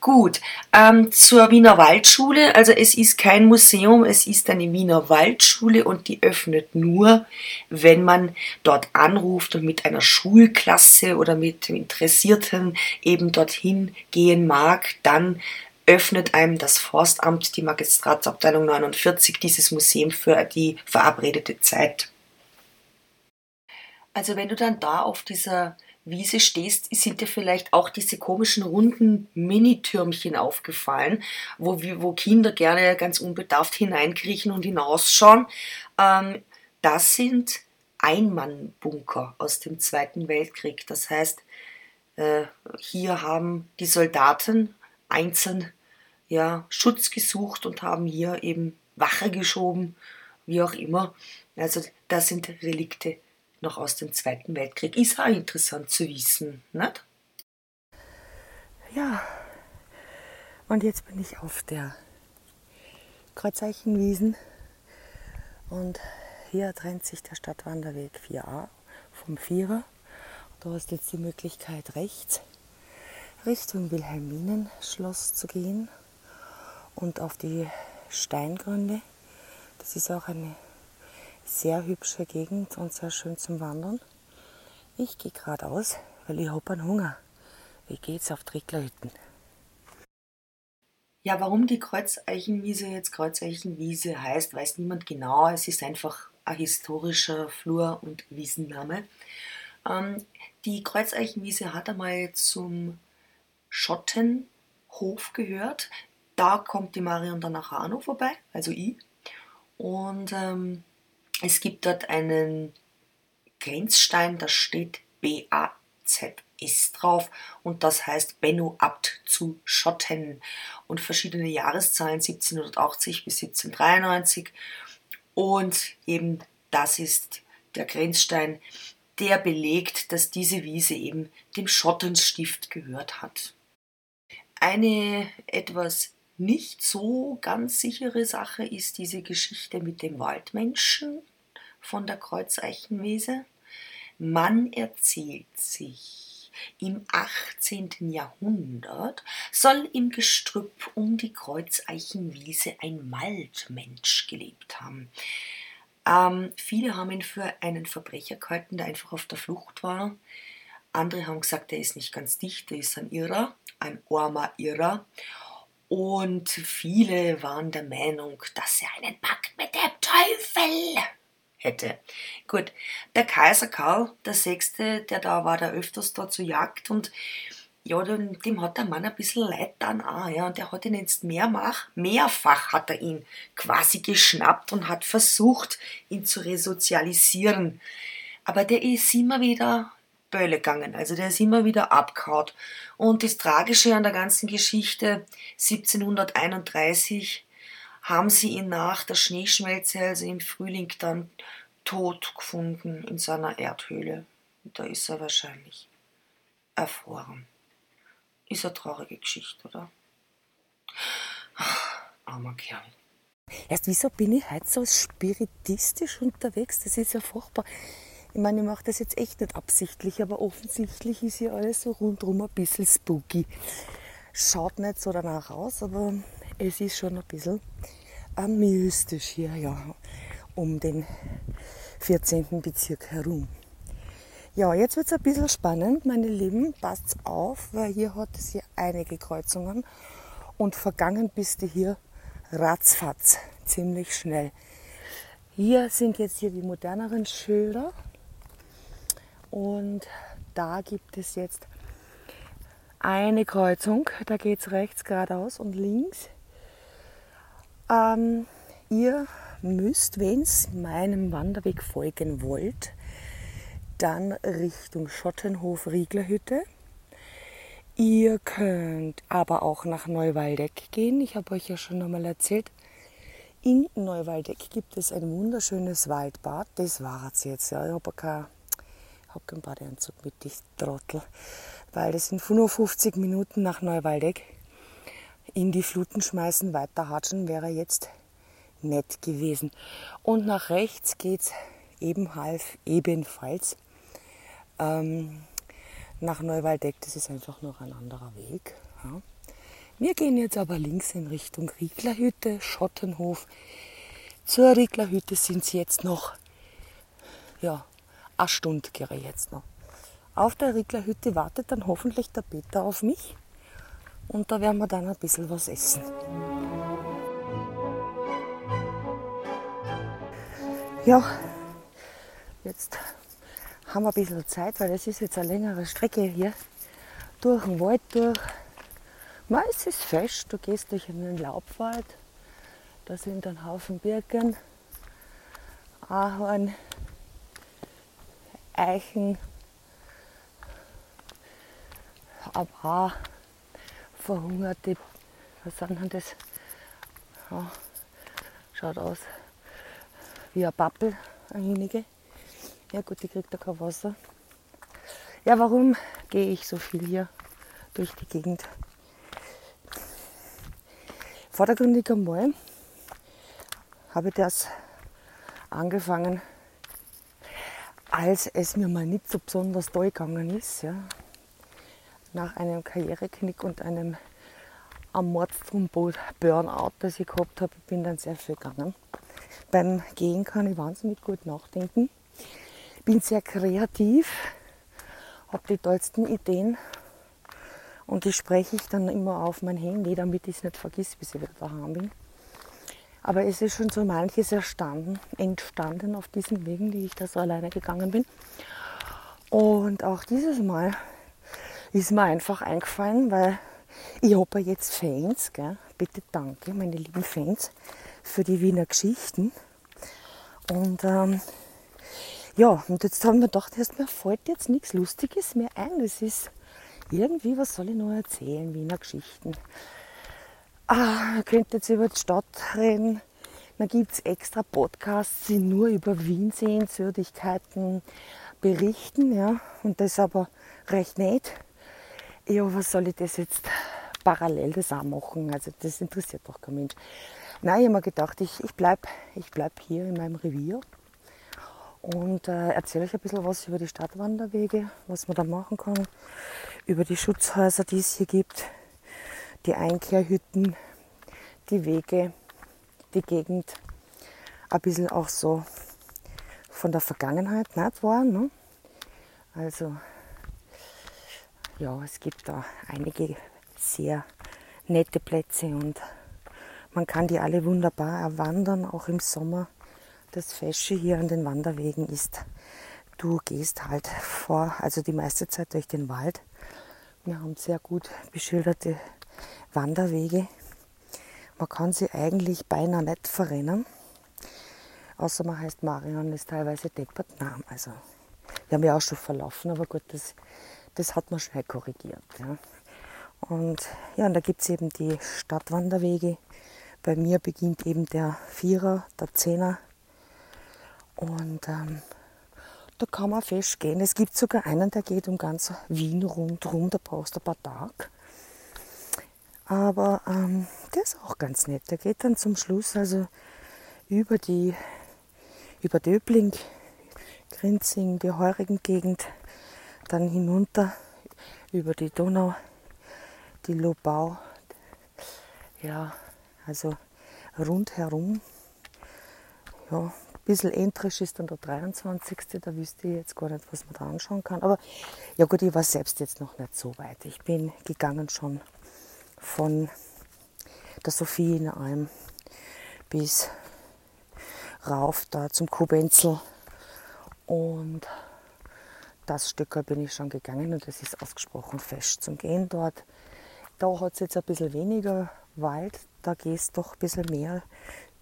Gut, ähm, zur Wiener Waldschule. Also es ist kein Museum, es ist eine Wiener Waldschule und die öffnet nur, wenn man dort anruft und mit einer Schulklasse oder mit Interessierten eben dorthin gehen mag, dann öffnet einem das Forstamt, die Magistratsabteilung 49, dieses Museum für die verabredete Zeit. Also wenn du dann da auf dieser Wiese stehst, sind dir vielleicht auch diese komischen runden Mini-Türmchen aufgefallen, wo, wo Kinder gerne ganz unbedarft hineinkriechen und hinausschauen. Ähm, das sind Einmannbunker aus dem Zweiten Weltkrieg. Das heißt, äh, hier haben die Soldaten einzeln ja, Schutz gesucht und haben hier eben Wache geschoben, wie auch immer. Also das sind Relikte noch aus dem Zweiten Weltkrieg. Ist auch interessant zu wissen, nicht? Ja, und jetzt bin ich auf der Kreuzeichenwiesen und hier trennt sich der Stadtwanderweg 4a vom Vierer. Du hast jetzt die Möglichkeit rechts Richtung Wilhelminenschloss zu gehen und auf die Steingründe. Das ist auch eine sehr hübsche Gegend und sehr schön zum Wandern. Ich gehe geradeaus, weil ich habe einen Hunger. Wie geht's auf Tricklerhütten? Ja, warum die Kreuzeichenwiese jetzt Kreuzeichenwiese heißt, weiß niemand genau. Es ist einfach ein historischer Flur- und Wiesenname. Ähm, die Kreuzeichenwiese hat einmal zum Schottenhof gehört. Da kommt die Marion dann auch noch vorbei, also ich. Und ähm, es gibt dort einen Grenzstein, da steht BAZS drauf und das heißt Benno Abt zu Schotten und verschiedene Jahreszahlen 1780 bis 1793 und eben das ist der Grenzstein, der belegt, dass diese Wiese eben dem Schottenstift gehört hat. Eine etwas nicht so ganz sichere Sache ist diese Geschichte mit dem Waldmenschen von der Kreuzeichenwiese. Man erzählt sich, im 18. Jahrhundert soll im Gestrüpp um die Kreuzeichenwiese ein Waldmensch gelebt haben. Ähm, viele haben ihn für einen Verbrecher gehalten, der einfach auf der Flucht war. Andere haben gesagt, er ist nicht ganz dicht, er ist ein Irrer, ein armer Irrer. Und viele waren der Meinung, dass er einen Pakt mit dem Teufel hätte. Gut, der Kaiser Karl der Sechste, der da war, der öfters da zur Jagd und ja, dem, dem hat der Mann ein bisschen leid dann auch, ja, und der hat ihn jetzt mehrfach, mehrfach hat er ihn quasi geschnappt und hat versucht, ihn zu resozialisieren. Aber der ist immer wieder Bölle gegangen, also der ist immer wieder abgehaut. Und das Tragische an der ganzen Geschichte, 1731 haben sie ihn nach der Schneeschmelze, also im Frühling, dann tot gefunden in seiner Erdhöhle. Und da ist er wahrscheinlich erfroren. Ist eine traurige Geschichte, oder? Ach, armer Kerl. Erst wieso bin ich heute so spiritistisch unterwegs? Das ist ja furchtbar. Ich meine, ich mache das jetzt echt nicht absichtlich, aber offensichtlich ist ja alles so rundherum ein bisschen spooky. Schaut nicht so danach aus, aber es ist schon ein bisschen äh, mystisch hier, ja, um den 14. Bezirk herum. Ja, jetzt wird es ein bisschen spannend, meine Lieben. Passt auf, weil hier hat es hier einige Kreuzungen und vergangen bist du hier ratzfatz, ziemlich schnell. Hier sind jetzt hier die moderneren Schilder und da gibt es jetzt eine Kreuzung. Da geht es rechts geradeaus und links. Ähm, ihr müsst, wenn ihr meinem Wanderweg folgen wollt, dann Richtung Schottenhof Rieglerhütte. Ihr könnt aber auch nach Neuwaldeck gehen. Ich habe euch ja schon einmal erzählt, in Neuwaldeck gibt es ein wunderschönes Waldbad. Das war es jetzt. Ja. Ich habe keinen hab kein Badeanzug mit, ich Trottel. Weil das sind nur 50 Minuten nach Neuwaldeck. In die Fluten schmeißen, weiter hatschen wäre jetzt nett gewesen. Und nach rechts geht es eben halb, ebenfalls ähm, nach Neuwaldeck. Das ist einfach noch ein anderer Weg. Ja. Wir gehen jetzt aber links in Richtung Rieglerhütte, Schottenhof. Zur Rieglerhütte sind es jetzt noch, ja, eine Stunde gehe ich jetzt noch. Auf der Rieglerhütte wartet dann hoffentlich der Peter auf mich und da werden wir dann ein bisschen was essen. Ja, jetzt haben wir ein bisschen Zeit, weil es ist jetzt eine längere Strecke hier durch den Wald durch. Es ist fest, du gehst durch einen Laubwald, da sind ein Haufen Birken, Ahorn, Eichen, ein paar verhungerte, was sind denn das? Ja, schaut aus wie ein Pappel, einige. Ja gut, die kriegt da kein Wasser. Ja, warum gehe ich so viel hier durch die Gegend? Vordergründig einmal habe ich das angefangen, als es mir mal nicht so besonders toll gegangen ist. Ja. Nach einem Karriereknick und einem Amortsthromboz-Burnout, das ich gehabt habe, bin dann sehr viel gegangen. Beim Gehen kann ich wahnsinnig gut nachdenken bin sehr kreativ, habe die tollsten Ideen und die spreche ich dann immer auf mein Handy, damit ich es nicht vergiss, bis ich wieder daheim bin. Aber es ist schon so manches erstanden, entstanden auf diesen Wegen, die ich da so alleine gegangen bin. Und auch dieses Mal ist mir einfach eingefallen, weil ich habe ja jetzt Fans, gell? bitte danke, meine lieben Fans, für die Wiener Geschichten. Und ähm, ja, und jetzt haben wir gedacht, erst mir fällt jetzt nichts Lustiges mehr ein. Das ist irgendwie, was soll ich noch erzählen, Wiener Geschichten. Ah, ihr könnt jetzt über die Stadt reden. Dann gibt es extra Podcasts, die nur über Wien Sehenswürdigkeiten berichten. Ja, und das aber recht nett. Ja, was soll ich das jetzt parallel das auch machen? Also das interessiert doch kein Mensch. Nein, ich habe mir gedacht, ich, ich bleibe ich bleib hier in meinem Revier und äh, erzähle euch ein bisschen was über die Stadtwanderwege, was man da machen kann, über die Schutzhäuser, die es hier gibt, die Einkehrhütten, die Wege, die Gegend, ein bisschen auch so von der Vergangenheit nicht war. Ne? Also ja, es gibt da einige sehr nette Plätze und man kann die alle wunderbar erwandern, auch im Sommer das Fesche hier an den Wanderwegen ist, du gehst halt vor, also die meiste Zeit durch den Wald. Wir haben sehr gut beschilderte Wanderwege. Man kann sie eigentlich beinahe nicht verrennen. Außer man heißt Marion, ist teilweise deppert. Nein, also wir haben ja auch schon verlaufen, aber gut, das, das hat man schnell korrigiert. Ja. Und ja, und da gibt es eben die Stadtwanderwege. Bei mir beginnt eben der Vierer, der Zehner. Und ähm, da kann man fest gehen. Es gibt sogar einen, der geht um ganz Wien rundherum, da brauchst du ein paar Tage. Aber ähm, der ist auch ganz nett. Der geht dann zum Schluss also über die über Döbling, Grinzing, die heurigen Gegend, dann hinunter über die Donau, die Lobau. Ja, also rundherum. Ja, ein bisschen entrisch ist dann der 23. Da wüsste ich jetzt gar nicht, was man da anschauen kann. Aber ja gut, ich war selbst jetzt noch nicht so weit. Ich bin gegangen schon von der Sophienalm bis rauf da zum Kubenzel. Und das Stück bin ich schon gegangen und es ist ausgesprochen fest zum Gehen dort. Da hat es jetzt ein bisschen weniger Wald, da gehst doch ein bisschen mehr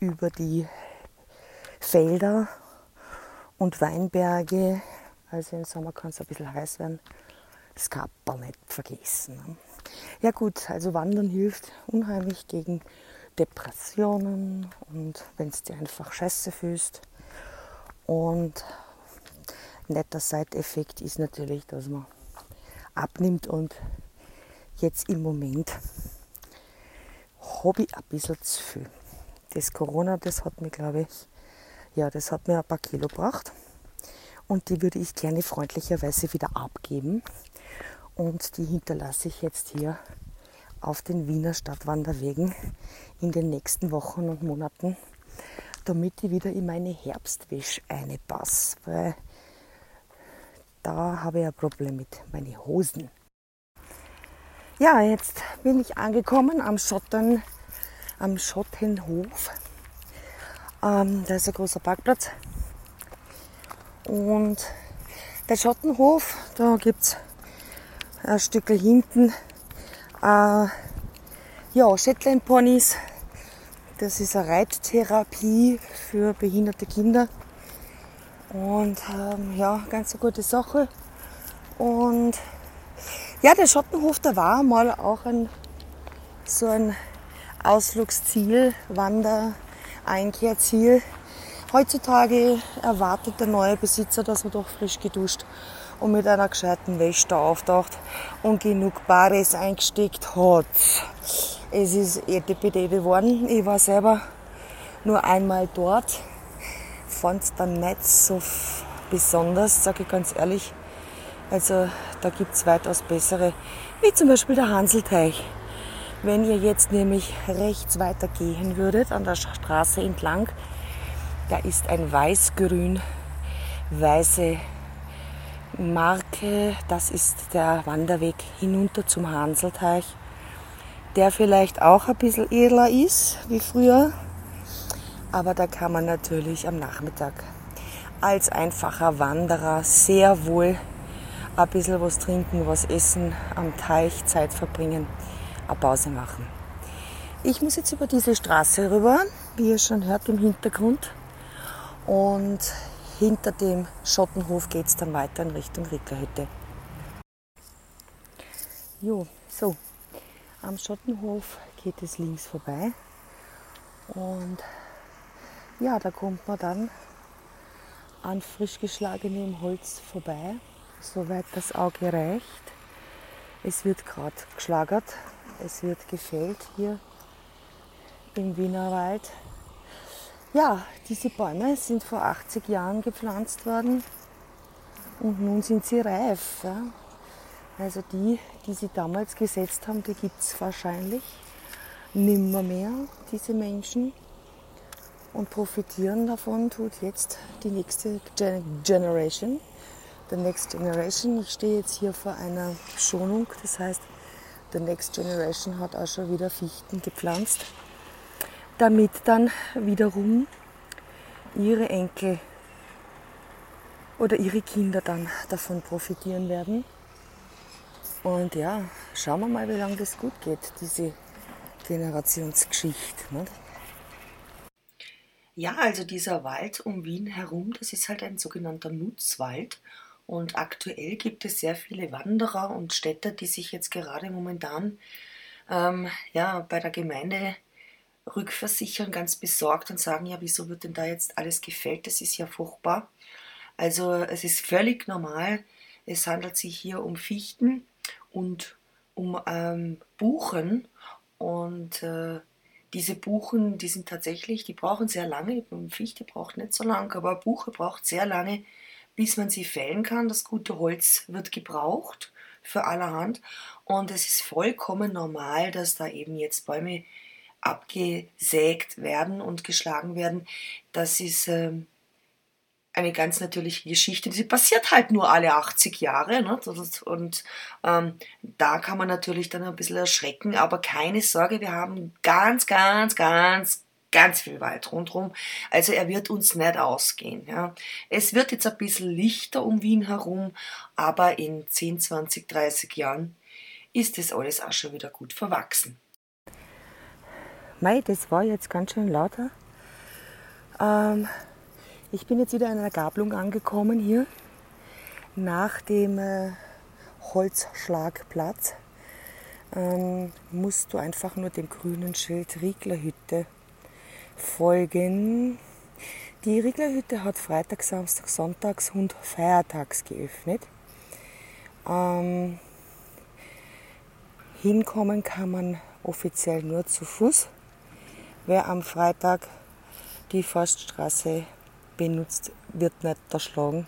über die Felder und Weinberge. Also im Sommer kann es ein bisschen heiß werden. Das kann man nicht vergessen. Ja gut, also Wandern hilft unheimlich gegen Depressionen und wenn es dir einfach scheiße fühlst. Und netter Side-Effekt ist natürlich, dass man abnimmt und jetzt im Moment ich ein bisschen zu viel. Das Corona, das hat mir, glaube ich, ja, das hat mir ein paar Kilo gebracht. Und die würde ich gerne freundlicherweise wieder abgeben. Und die hinterlasse ich jetzt hier auf den Wiener Stadtwanderwegen in den nächsten Wochen und Monaten, damit ich wieder in meine Herbstwäsche passe, weil da habe ich ein Problem mit meinen Hosen. Ja, jetzt bin ich angekommen am Schotten, am Schottenhof. Ähm, da ist ein großer Parkplatz. Und der Schottenhof, da gibt es ein Stück hinten äh, ja, Shetland Ponys. Das ist eine Reittherapie für behinderte Kinder. Und ähm, ja, ganz eine gute Sache. Und ja, der Schottenhof, da war mal auch ein, so ein Ausflugsziel, Wander, Einkehrziel. Heutzutage erwartet der neue Besitzer, dass er doch frisch geduscht und mit einer gescheiten Wäsche auftaucht und genug Bares eingesteckt hat. Es ist ETPD geworden. Ich war selber nur einmal dort. Fand es dann nicht so besonders, sage ich ganz ehrlich. Also da gibt es weitaus bessere, wie zum Beispiel der Hanselteich. Wenn ihr jetzt nämlich rechts weiter gehen würdet, an der Straße entlang, da ist ein weiß-grün weiße Marke, das ist der Wanderweg hinunter zum Hanselteich, der vielleicht auch ein bisschen edler ist wie früher, aber da kann man natürlich am Nachmittag als einfacher Wanderer sehr wohl ein bisschen was trinken, was essen, am Teich Zeit verbringen, eine Pause machen. Ich muss jetzt über diese Straße rüber, wie ihr schon hört im Hintergrund. Und hinter dem Schottenhof geht es dann weiter in Richtung Rickerhütte. Jo, so, am Schottenhof geht es links vorbei. Und ja, da kommt man dann an frisch geschlagenem Holz vorbei, soweit das Auge reicht. Es wird gerade geschlagert, es wird gefällt hier im Wienerwald ja, diese Bäume sind vor 80 Jahren gepflanzt worden und nun sind sie reif. Ja. Also die, die sie damals gesetzt haben, die gibt es wahrscheinlich nimmer mehr, diese Menschen. Und profitieren davon tut jetzt die nächste Generation. The Next Generation. Ich stehe jetzt hier vor einer Schonung, das heißt, The Next Generation hat auch schon wieder Fichten gepflanzt damit dann wiederum ihre Enkel oder ihre Kinder dann davon profitieren werden. Und ja, schauen wir mal, wie lange das gut geht, diese Generationsgeschichte. Nicht? Ja, also dieser Wald um Wien herum, das ist halt ein sogenannter Nutzwald. Und aktuell gibt es sehr viele Wanderer und Städter, die sich jetzt gerade momentan ähm, ja, bei der Gemeinde rückversichern, ganz besorgt und sagen, ja, wieso wird denn da jetzt alles gefällt? Das ist ja furchtbar. Also es ist völlig normal. Es handelt sich hier um Fichten und um ähm, Buchen. Und äh, diese Buchen, die sind tatsächlich, die brauchen sehr lange. Fichte braucht nicht so lange, aber Buche braucht sehr lange, bis man sie fällen kann. Das gute Holz wird gebraucht für allerhand. Und es ist vollkommen normal, dass da eben jetzt Bäume abgesägt werden und geschlagen werden. Das ist ähm, eine ganz natürliche Geschichte. Die passiert halt nur alle 80 Jahre. Ne? Und ähm, da kann man natürlich dann ein bisschen erschrecken. Aber keine Sorge, wir haben ganz, ganz, ganz, ganz viel Wald rundherum. Also er wird uns nicht ausgehen. Ja. Es wird jetzt ein bisschen lichter um Wien herum, aber in 10, 20, 30 Jahren ist das alles auch schon wieder gut verwachsen. Mei, das war jetzt ganz schön lauter. Ähm, ich bin jetzt wieder an einer Gabelung angekommen hier nach dem äh, Holzschlagplatz. Ähm, musst du einfach nur dem grünen Schild Rieglerhütte folgen. Die Rieglerhütte hat Freitag, Samstag, Sonntags und Feiertags geöffnet. Ähm, hinkommen kann man offiziell nur zu Fuß. Wer am Freitag die Forststraße benutzt, wird nicht erschlagen.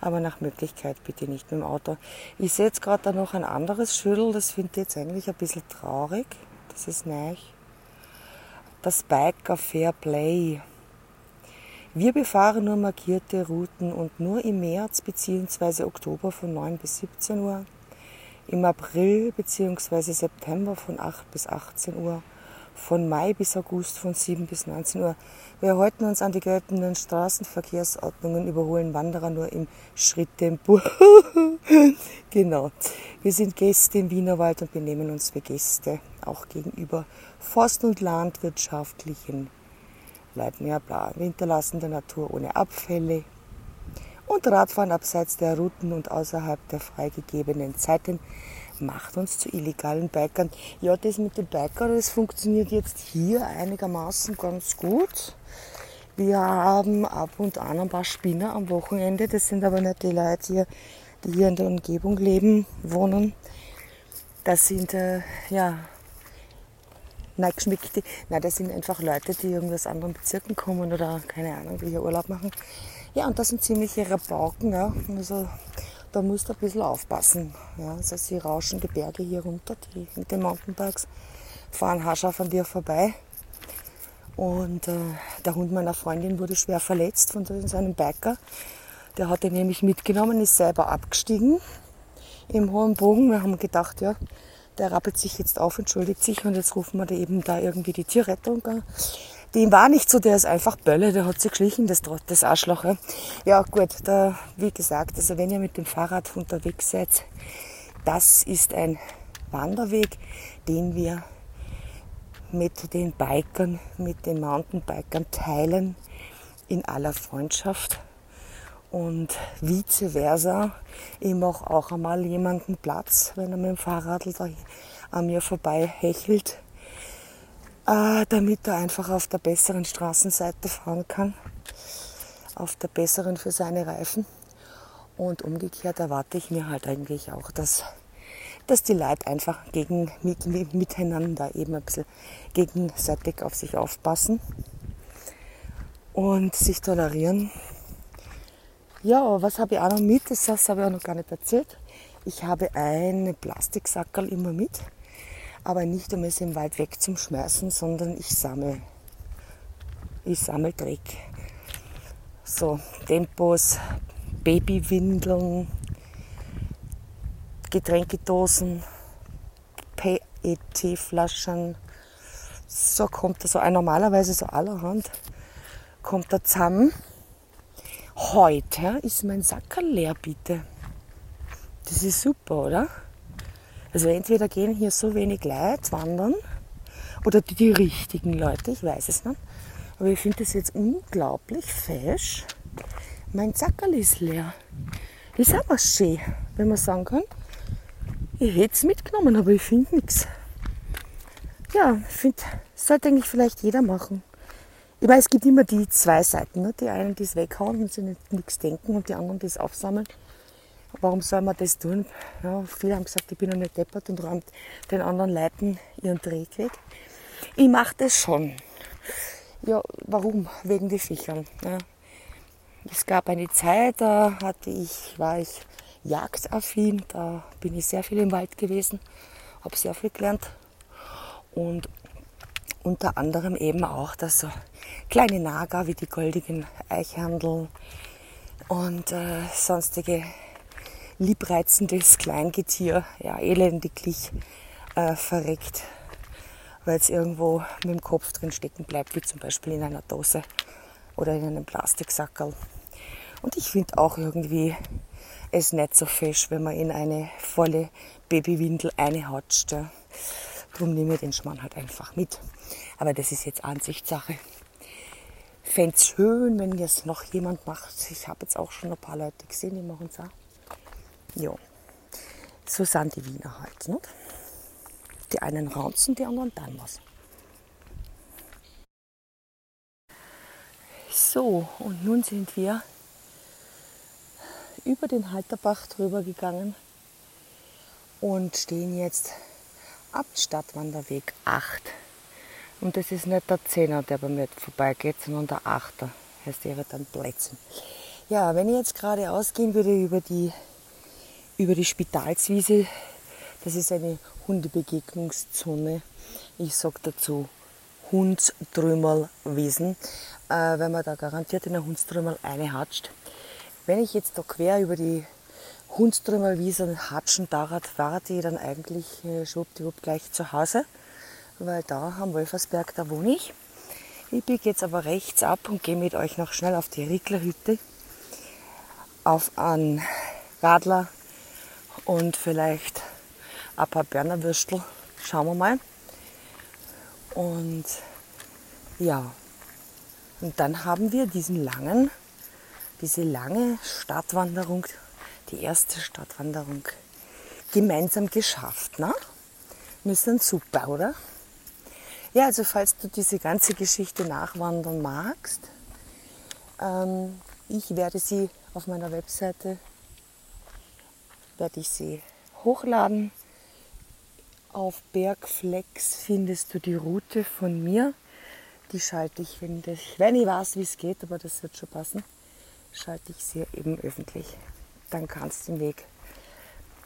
Aber nach Möglichkeit bitte nicht mit dem Auto. Ich sehe jetzt gerade da noch ein anderes Schüttel, das finde ich jetzt eigentlich ein bisschen traurig. Das ist neu. Das Biker Fair Play. Wir befahren nur markierte Routen und nur im März bzw. Oktober von 9 bis 17 Uhr, im April bzw. September von 8 bis 18 Uhr von Mai bis August von 7 bis 19 Uhr. Wir halten uns an die geltenden Straßenverkehrsordnungen, überholen Wanderer nur im Schritttempo. genau. Wir sind Gäste im Wienerwald und benehmen uns wie Gäste, auch gegenüber Forst- und Landwirtschaftlichen Leuten. Ja, bla. Wir der Natur ohne Abfälle und Radfahren abseits der Routen und außerhalb der freigegebenen Zeiten macht uns zu illegalen Bikern. Ja, das mit den Bikern, das funktioniert jetzt hier einigermaßen ganz gut. Wir haben ab und an ein paar Spinner am Wochenende. Das sind aber nicht die Leute hier, die hier in der Umgebung leben, wohnen. Das sind, äh, ja, Neigeschmickte. Nein, das sind einfach Leute, die irgendwie aus anderen Bezirken kommen oder keine Ahnung, wie hier Urlaub machen. Ja, und das sind ziemliche Rabauken. Ja. Also da musst du ein bisschen aufpassen. Ja, also sie rauschen die Berge hier runter, die mit den Mountainbikes, fahren haarscharf an dir vorbei. Und äh, der Hund meiner Freundin wurde schwer verletzt von seinem Biker. Der hat ihn nämlich mitgenommen, ist selber abgestiegen im hohen Bogen. Wir haben gedacht, ja, der rappelt sich jetzt auf, entschuldigt sich und jetzt rufen wir da eben da irgendwie die Tierrettung. Dem war nicht so, der ist einfach Bölle, der hat sich geschlichen, das, das Arschloch. Ja, ja gut, da, wie gesagt, also wenn ihr mit dem Fahrrad unterwegs seid, das ist ein Wanderweg, den wir mit den Bikern, mit den Mountainbikern teilen in aller Freundschaft und vice versa. Ich mache auch einmal jemanden Platz, wenn er mit dem Fahrrad da an mir vorbei hechelt damit er einfach auf der besseren Straßenseite fahren kann, auf der besseren für seine Reifen. Und umgekehrt erwarte ich mir halt eigentlich auch, dass, dass die Leute einfach gegen, mit, miteinander eben ein bisschen gegenseitig auf sich aufpassen und sich tolerieren. Ja, was habe ich auch noch mit? Das habe ich auch noch gar nicht erzählt. Ich habe einen Plastiksackerl immer mit aber nicht um es im Wald wegzuschmeißen, sondern ich sammle. Ich sammle Dreck. So, Tempos, Babywindeln, Getränkedosen, PET-Flaschen. So kommt das so normalerweise so allerhand kommt da zusammen. Heute ist mein Sacker leer, bitte. Das ist super, oder? Also entweder gehen hier so wenig Leute wandern oder die, die richtigen Leute, ich weiß es nicht. Aber ich finde das jetzt unglaublich fesch. Mein Zackerl ist leer. Ist was schön, wenn man sagen kann. Ich hätte es mitgenommen, aber ich finde nichts. Ja, ich finde, sollte eigentlich vielleicht jeder machen. Ich weiß, es gibt immer die zwei Seiten. Ne? Die einen, die es weghauen und sich nichts denken und die anderen, die es aufsammeln. Warum soll man das tun? Ja, viele haben gesagt, ich bin noch nicht deppert und räumt den anderen Leuten ihren Dreck weg. Ich mache das schon. Ja, warum? Wegen den Viechern. Ja. Es gab eine Zeit, da hatte ich, war ich jagdaffin, da bin ich sehr viel im Wald gewesen, habe sehr viel gelernt und unter anderem eben auch, dass so kleine Nager wie die goldigen Eichhandel und äh, sonstige liebreizendes Kleingetier ja, elendiglich äh, verreckt, weil es irgendwo mit dem Kopf drin stecken bleibt, wie zum Beispiel in einer Dose oder in einem Plastiksackerl. Und ich finde auch irgendwie es nicht so fesch, wenn man in eine volle Babywindel einhatscht. Ja. Darum nehme ich den Schmarrn halt einfach mit. Aber das ist jetzt Ansichtssache. Fände es schön, wenn das noch jemand macht. Ich habe jetzt auch schon ein paar Leute gesehen, die machen es auch. Ja, so sind die Wiener halt. Nicht? Die einen raunzen, die anderen dann was. So, und nun sind wir über den Halterbach drüber gegangen und stehen jetzt ab Stadtwanderweg 8. Und das ist nicht der 10er, der bei mir vorbeigeht, sondern der 8er. Heißt, der wird dann Plätzen. Ja, wenn ich jetzt gerade ausgehen würde über die, über die Spitalswiese, das ist eine Hundebegegnungszone. Ich sage dazu Hundströmerlwiesen, äh, weil man da garantiert in der Hundströmerl eine hatscht. Wenn ich jetzt da quer über die Hundströmerwiese hatschen darf, war die dann eigentlich äh, schwuppdiwupp gleich zu Hause, weil da am Wolfersberg, da wohne ich. Ich biege jetzt aber rechts ab und gehe mit euch noch schnell auf die Rieglerhütte, auf einen Radler und vielleicht ein paar Bernerwürstel. Schauen wir mal. Und ja, und dann haben wir diesen langen diese lange Stadtwanderung, die erste Stadtwanderung, gemeinsam geschafft. Ne? Sind super, oder? Ja, also falls du diese ganze Geschichte nachwandern magst, ähm, ich werde sie auf meiner Webseite, werde ich sie hochladen. Auf Bergflex findest du die Route von mir. Die schalte ich, wenn ich, wenn ich weiß, wie es geht, aber das wird schon passen schalte ich sie eben öffentlich. Dann kannst du den Weg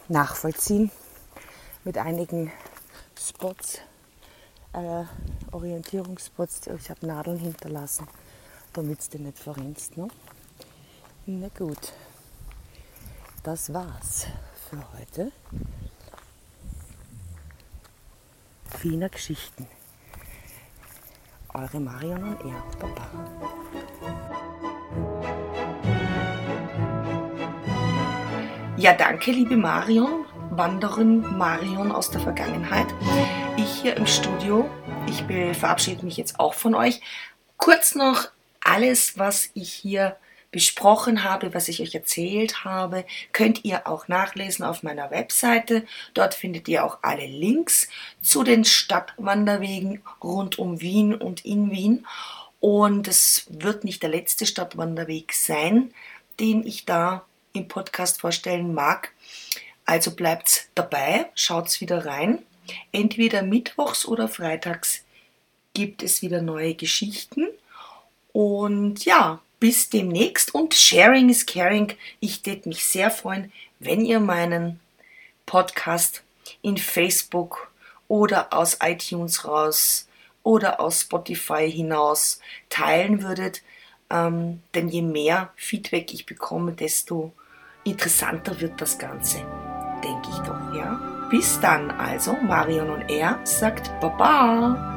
nachvollziehen mit einigen Spots, äh, Orientierungsspots. Ich habe Nadeln hinterlassen, damit du nicht verrennst. Ne? Na gut, das war's für heute. Wiener Geschichten. Eure Marion und er, Papa. Ja, danke, liebe Marion, Wanderin Marion aus der Vergangenheit. Ich hier im Studio, ich verabschiede mich jetzt auch von euch. Kurz noch alles, was ich hier besprochen habe, was ich euch erzählt habe, könnt ihr auch nachlesen auf meiner Webseite. Dort findet ihr auch alle Links zu den Stadtwanderwegen rund um Wien und in Wien. Und es wird nicht der letzte Stadtwanderweg sein, den ich da im Podcast vorstellen mag. Also bleibt dabei, schaut's wieder rein. Entweder mittwochs oder freitags gibt es wieder neue Geschichten. Und ja, bis demnächst und Sharing is Caring. Ich würde mich sehr freuen, wenn ihr meinen Podcast in Facebook oder aus iTunes raus oder aus Spotify hinaus teilen würdet. Ähm, denn je mehr Feedback ich bekomme, desto interessanter wird das Ganze. Denke ich doch, ja. Bis dann also, Marion und er sagt Baba.